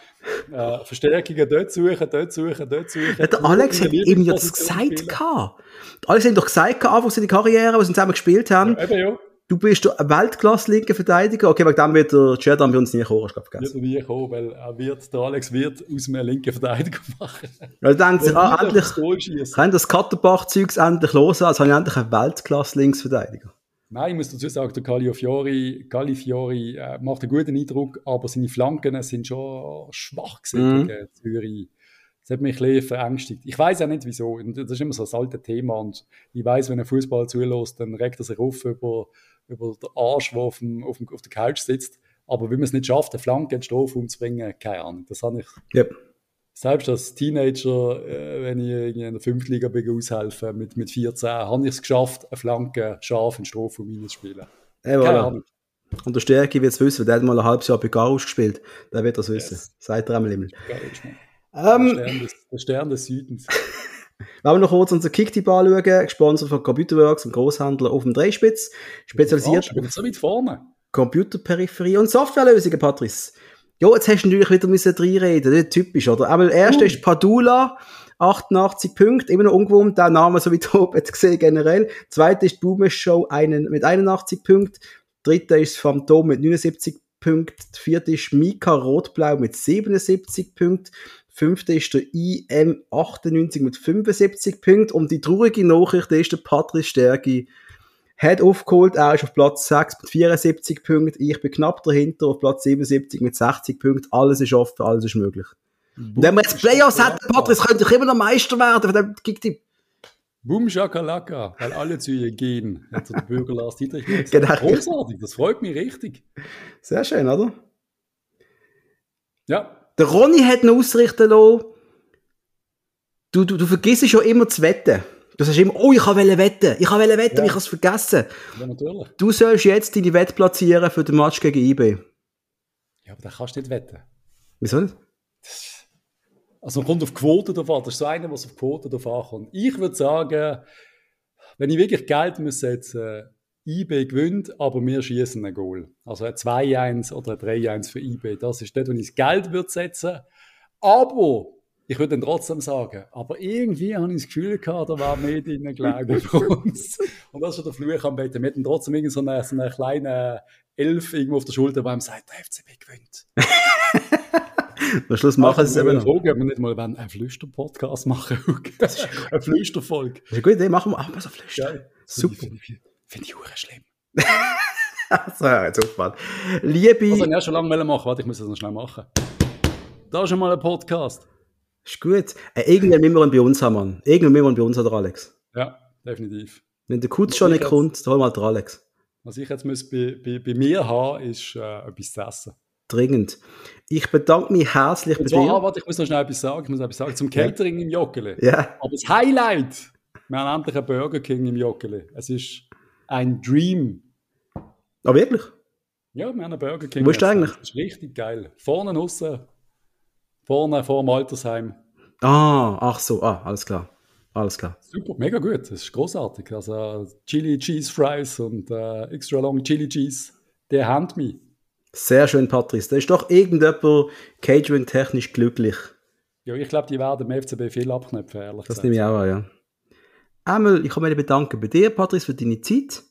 äh, Verstärkungen dort suchen, dort suchen, dort suchen. Ja, der Alex hat eben ja das gesagt. Gehabt. Alex hat doch gesagt, anfangs in der Karriere, als sie zusammen gespielt haben. Ja, eben, ja. Du bist ein Weltklasse-linker Verteidiger. Okay, wegen dem wird der Sheridan bei uns nie kommen, ich glaube, Wird er nie kommen, weil er wird, der Alex wird aus einem linken Verteidiger machen. Ja, denkt sich, ah, endlich, kann das Katterbach-Zeugs endlich los, als habe ich endlich einen Weltklasse-Linksverteidiger. Nein, ich muss dazu sagen, der Califiori, Califiori äh, macht einen guten Eindruck, aber seine Flanken sind schon schwach gewesen mhm. gegen Zürich. Das hat mich ein bisschen verängstigt. Ich weiß auch nicht wieso. Das ist immer so ein altes Thema. Und ich weiß, wenn ein Fußball zulässt, dann regt er sich auf über, über den Arsch, der auf, dem, auf, dem, auf der Couch sitzt. Aber wenn man es nicht schafft, eine Flanke in den Strafraum umzubringen, keine Ahnung. Das habe ich. Yep selbst als Teenager, äh, wenn ich in der Fünftliga bin, aushelfen mit, mit 14, habe ich es geschafft, eine Flanke scharf in Strafraum zu spielen. Hey, voilà. Und der Stärke wird es wissen, der hat mal ein halbes Jahr bei Garus gespielt. Der wird das wissen. Yes. Seid ihr einmal immer. Ähm, der, Stern des, der Stern des Südens. Wenn wir noch kurz unser Kicktipp anschauen, gesponsert von Computerworks, und Großhändler auf dem Dreispitz, spezialisiert auf so weit vorne. Computerperipherie und Softwarelösungen, Patrice. Ja, jetzt hast du natürlich wieder müssen reinreden, nicht typisch, oder? Aber der erste uh. ist Padula, 88 Punkte, immer noch ungewohnt, der Name, so wie du oben gesehen, generell. Zweite ist Boomer Show einen, mit 81 Punkten. Dritte ist Phantom mit 79 Punkten. Vierte ist Mika Rotblau mit 77 Punkten. Fünfte ist der IM98 mit 75 Punkten. Und die traurige Nachricht ist der Patrice Stärki hat aufgeholt, er ist auf Platz 6 mit 74 Punkten, ich bin knapp dahinter auf Platz 77 mit 60 Punkten, alles ist offen, alles ist möglich. Boom, wenn wir jetzt Playoffs hätten, Patrice, könnte ich immer noch Meister werden, von dem Boom Shakalaka, weil alle zu ihr gehen, hat der Bürger Lars Dietrich gesagt. Genau. Großartig, das freut mich richtig. Sehr schön, oder? Ja. Der Ronny hat noch ausrichten lassen, du, du, du vergisst schon immer zu wetten. Du sagst immer, oh, ich wollte wetten, ich wollte wetten, ja. ich habe es vergessen. Ja, natürlich. Du sollst jetzt deine Wette platzieren für den Match gegen IB. Ja, aber da kannst du nicht wetten. Wieso nicht? Also man kommt auf Quote drauf an. Das ist so einer, was auf Quote drauf ankommt. Ich würde sagen, wenn ich wirklich Geld muss setzen, IB gewinnt, aber wir schießen ein Goal. Also ein 2-1 oder ein 3-1 für IB. Das ist dort, wo ich das Geld würde setzen. Aber ich würde dann trotzdem sagen, aber irgendwie habe ich das Gefühl gehabt, da war mehr drin gelegen für uns. Und das ist der Fluch am Betten. Wir hatten trotzdem so einen, so einen kleinen Elf irgendwo auf der Schulter, der ihm sagt, der FCB gewinnt. Am Schluss machen sie es eben noch. Fragen, ob wir nicht mal einen Flüster-Podcast machen. Das ist eine Flüsterfolge. Das ist eine gute Idee, machen wir auch mal so Flüster. Ja, Super. Finde ich, find ich auch schlimm. so, jetzt aufgefallen. Liebe... Also, ich ja schon lange machen. Warte, ich muss das noch schnell machen. Da ist schon mal ein Podcast. Ist gut. Äh, irgendwann müssen wir ihn bei uns haben, Mann. Irgendwann müssen wir ihn bei uns haben, der Alex. Ja, definitiv. Wenn der Kutz schon nicht kommt, dann hol mal der Alex. Was ich jetzt muss bei, bei, bei mir haben, ist äh, etwas zu essen dringend. Ich bedanke mich herzlich bei zwar, dir. Warte, ich muss noch schnell etwas sagen. Ich muss etwas sagen zum Catering ja. im Joggeli. Ja. Aber das Highlight, wir haben endlich einen Burger King im Joggeli. Es ist ein Dream. Ah, wirklich? Ja, wir haben einen Burger King. Wo ist der eigentlich? Das ist richtig geil. Vorne außen, vorne vor dem Altersheim. Ah, ach so, ah, alles klar. Alles klar. Super, mega gut. Das ist großartig. Also Chili Cheese Fries und äh, extra long Chili Cheese, der hand mich. Sehr schön, Patrice. Da ist doch irgendjemand catering-technisch glücklich. Ja, ich glaube, die werden dem FCB viel abknöpfen, ehrlich Das nehme ich auch an, ja. Einmal, ich kann mich bedanken bei dir, Patrice, für deine Zeit.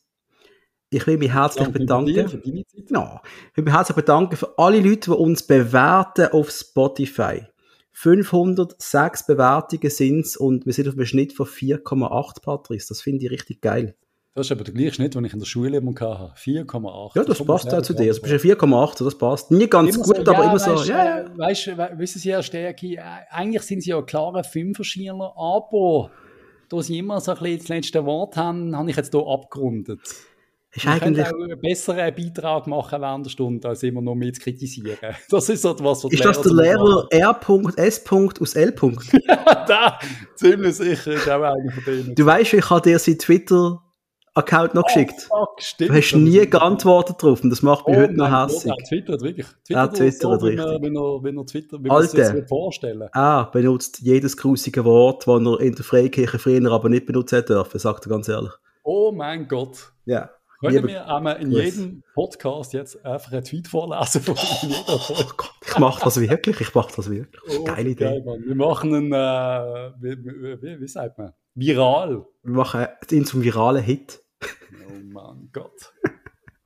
Ich will mich herzlich Danke bedanken. Dir für. Ja, ich will mich herzlich bedanken für alle Leute, die uns bewerten auf Spotify. 506 Bewertungen sind es und wir sind auf einem Schnitt von 4,8, Patrice. Das finde ich richtig geil. Das ist aber der gleiche Schnitt, den ich in der Schule immer hatte. 4,8. Ja, das, das passt auch zu dir. Also bist ja 4,8, das passt. Nie ganz immer gut, so, aber ja, immer so. Weißt, ja, ja. Weißt du, wissen Sie, Herr Stärke, äh, eigentlich sind Sie ja klare Fünferschieler, aber da Sie immer so ein bisschen das letzte Wort haben, habe ich jetzt hier abgerundet. Ist ich eigentlich auch einen besseren Beitrag machen während der Stunde, als immer nur mit zu kritisieren. Das ist so was, was Ist das der Lehrer R.S. aus L. ja, da, ziemlich sicher ist auch einer von denen. Du weißt, ich habe dir sein Twitter Account noch oh, geschickt. Fuck, stimmt, du hast nie geantwortet drauf und das macht mich oh, heute noch hässlich. Er twittert wirklich. Twitter er twittert richtig. Wenn er, wenn er twittert, wie man sich das vorstellen Er benutzt jedes grusige Wort, das er in der Freikirche früher aber nicht benutzt hätte dürfen, sagt er ganz ehrlich. Oh mein Gott. Ja. Können wir einmal in jedem Podcast jetzt einfach einen Tweet vorlesen von jeder Folge? Oh Gott, ich mache das wirklich, ich mache das wirklich. Oh, Geile Idee. Geil, wir machen einen, äh, wie, wie, wie, sagt man, viral. Wir machen ihn zum viralen Hit. Oh mein Gott.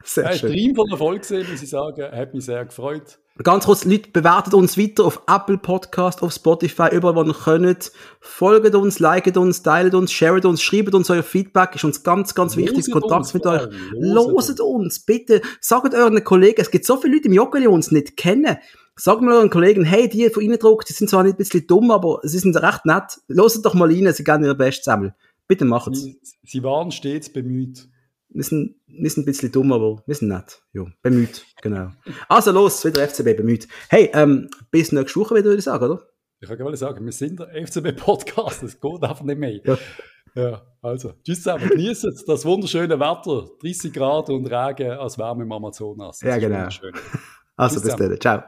Sehr ja, schön. Stream von Erfolg gesehen, muss ich sagen. Hat mich sehr gefreut. Ganz kurz, Leute, bewertet uns weiter auf Apple Podcast, auf Spotify, überall, wo ihr könnt. Folgt uns, liket uns, teilt uns, sharet uns, schreibt uns euer Feedback, ist uns ganz, ganz wichtig, Kontakt mit euch. Loset uns, bitte. Sagt euren Kollegen, es gibt so viele Leute im Joggeli, die uns nicht kennen. Sagt mal euren Kollegen, hey, die von Ihnen druckt, die sind zwar nicht ein bisschen dumm, aber sie sind recht nett. Loset doch mal rein, sie geben ihr Bestes. Bitte macht's. Sie, sie waren stets bemüht. Wir sind, wir sind ein bisschen dumm, aber wir sind nett. Ja, bemüht, genau. Also los, wieder FCB bemüht. Hey, ähm, bis nächste Woche wieder, würde ich sagen, oder? Ich kann gerne sagen, wir sind der FCB-Podcast, das geht einfach nicht mehr. Ja. ja also, tschüss zusammen, genießt das wunderschöne Wetter, 30 Grad und Regen als Wärme im Amazonas. Das ja, genau. Also, bis dann, ciao.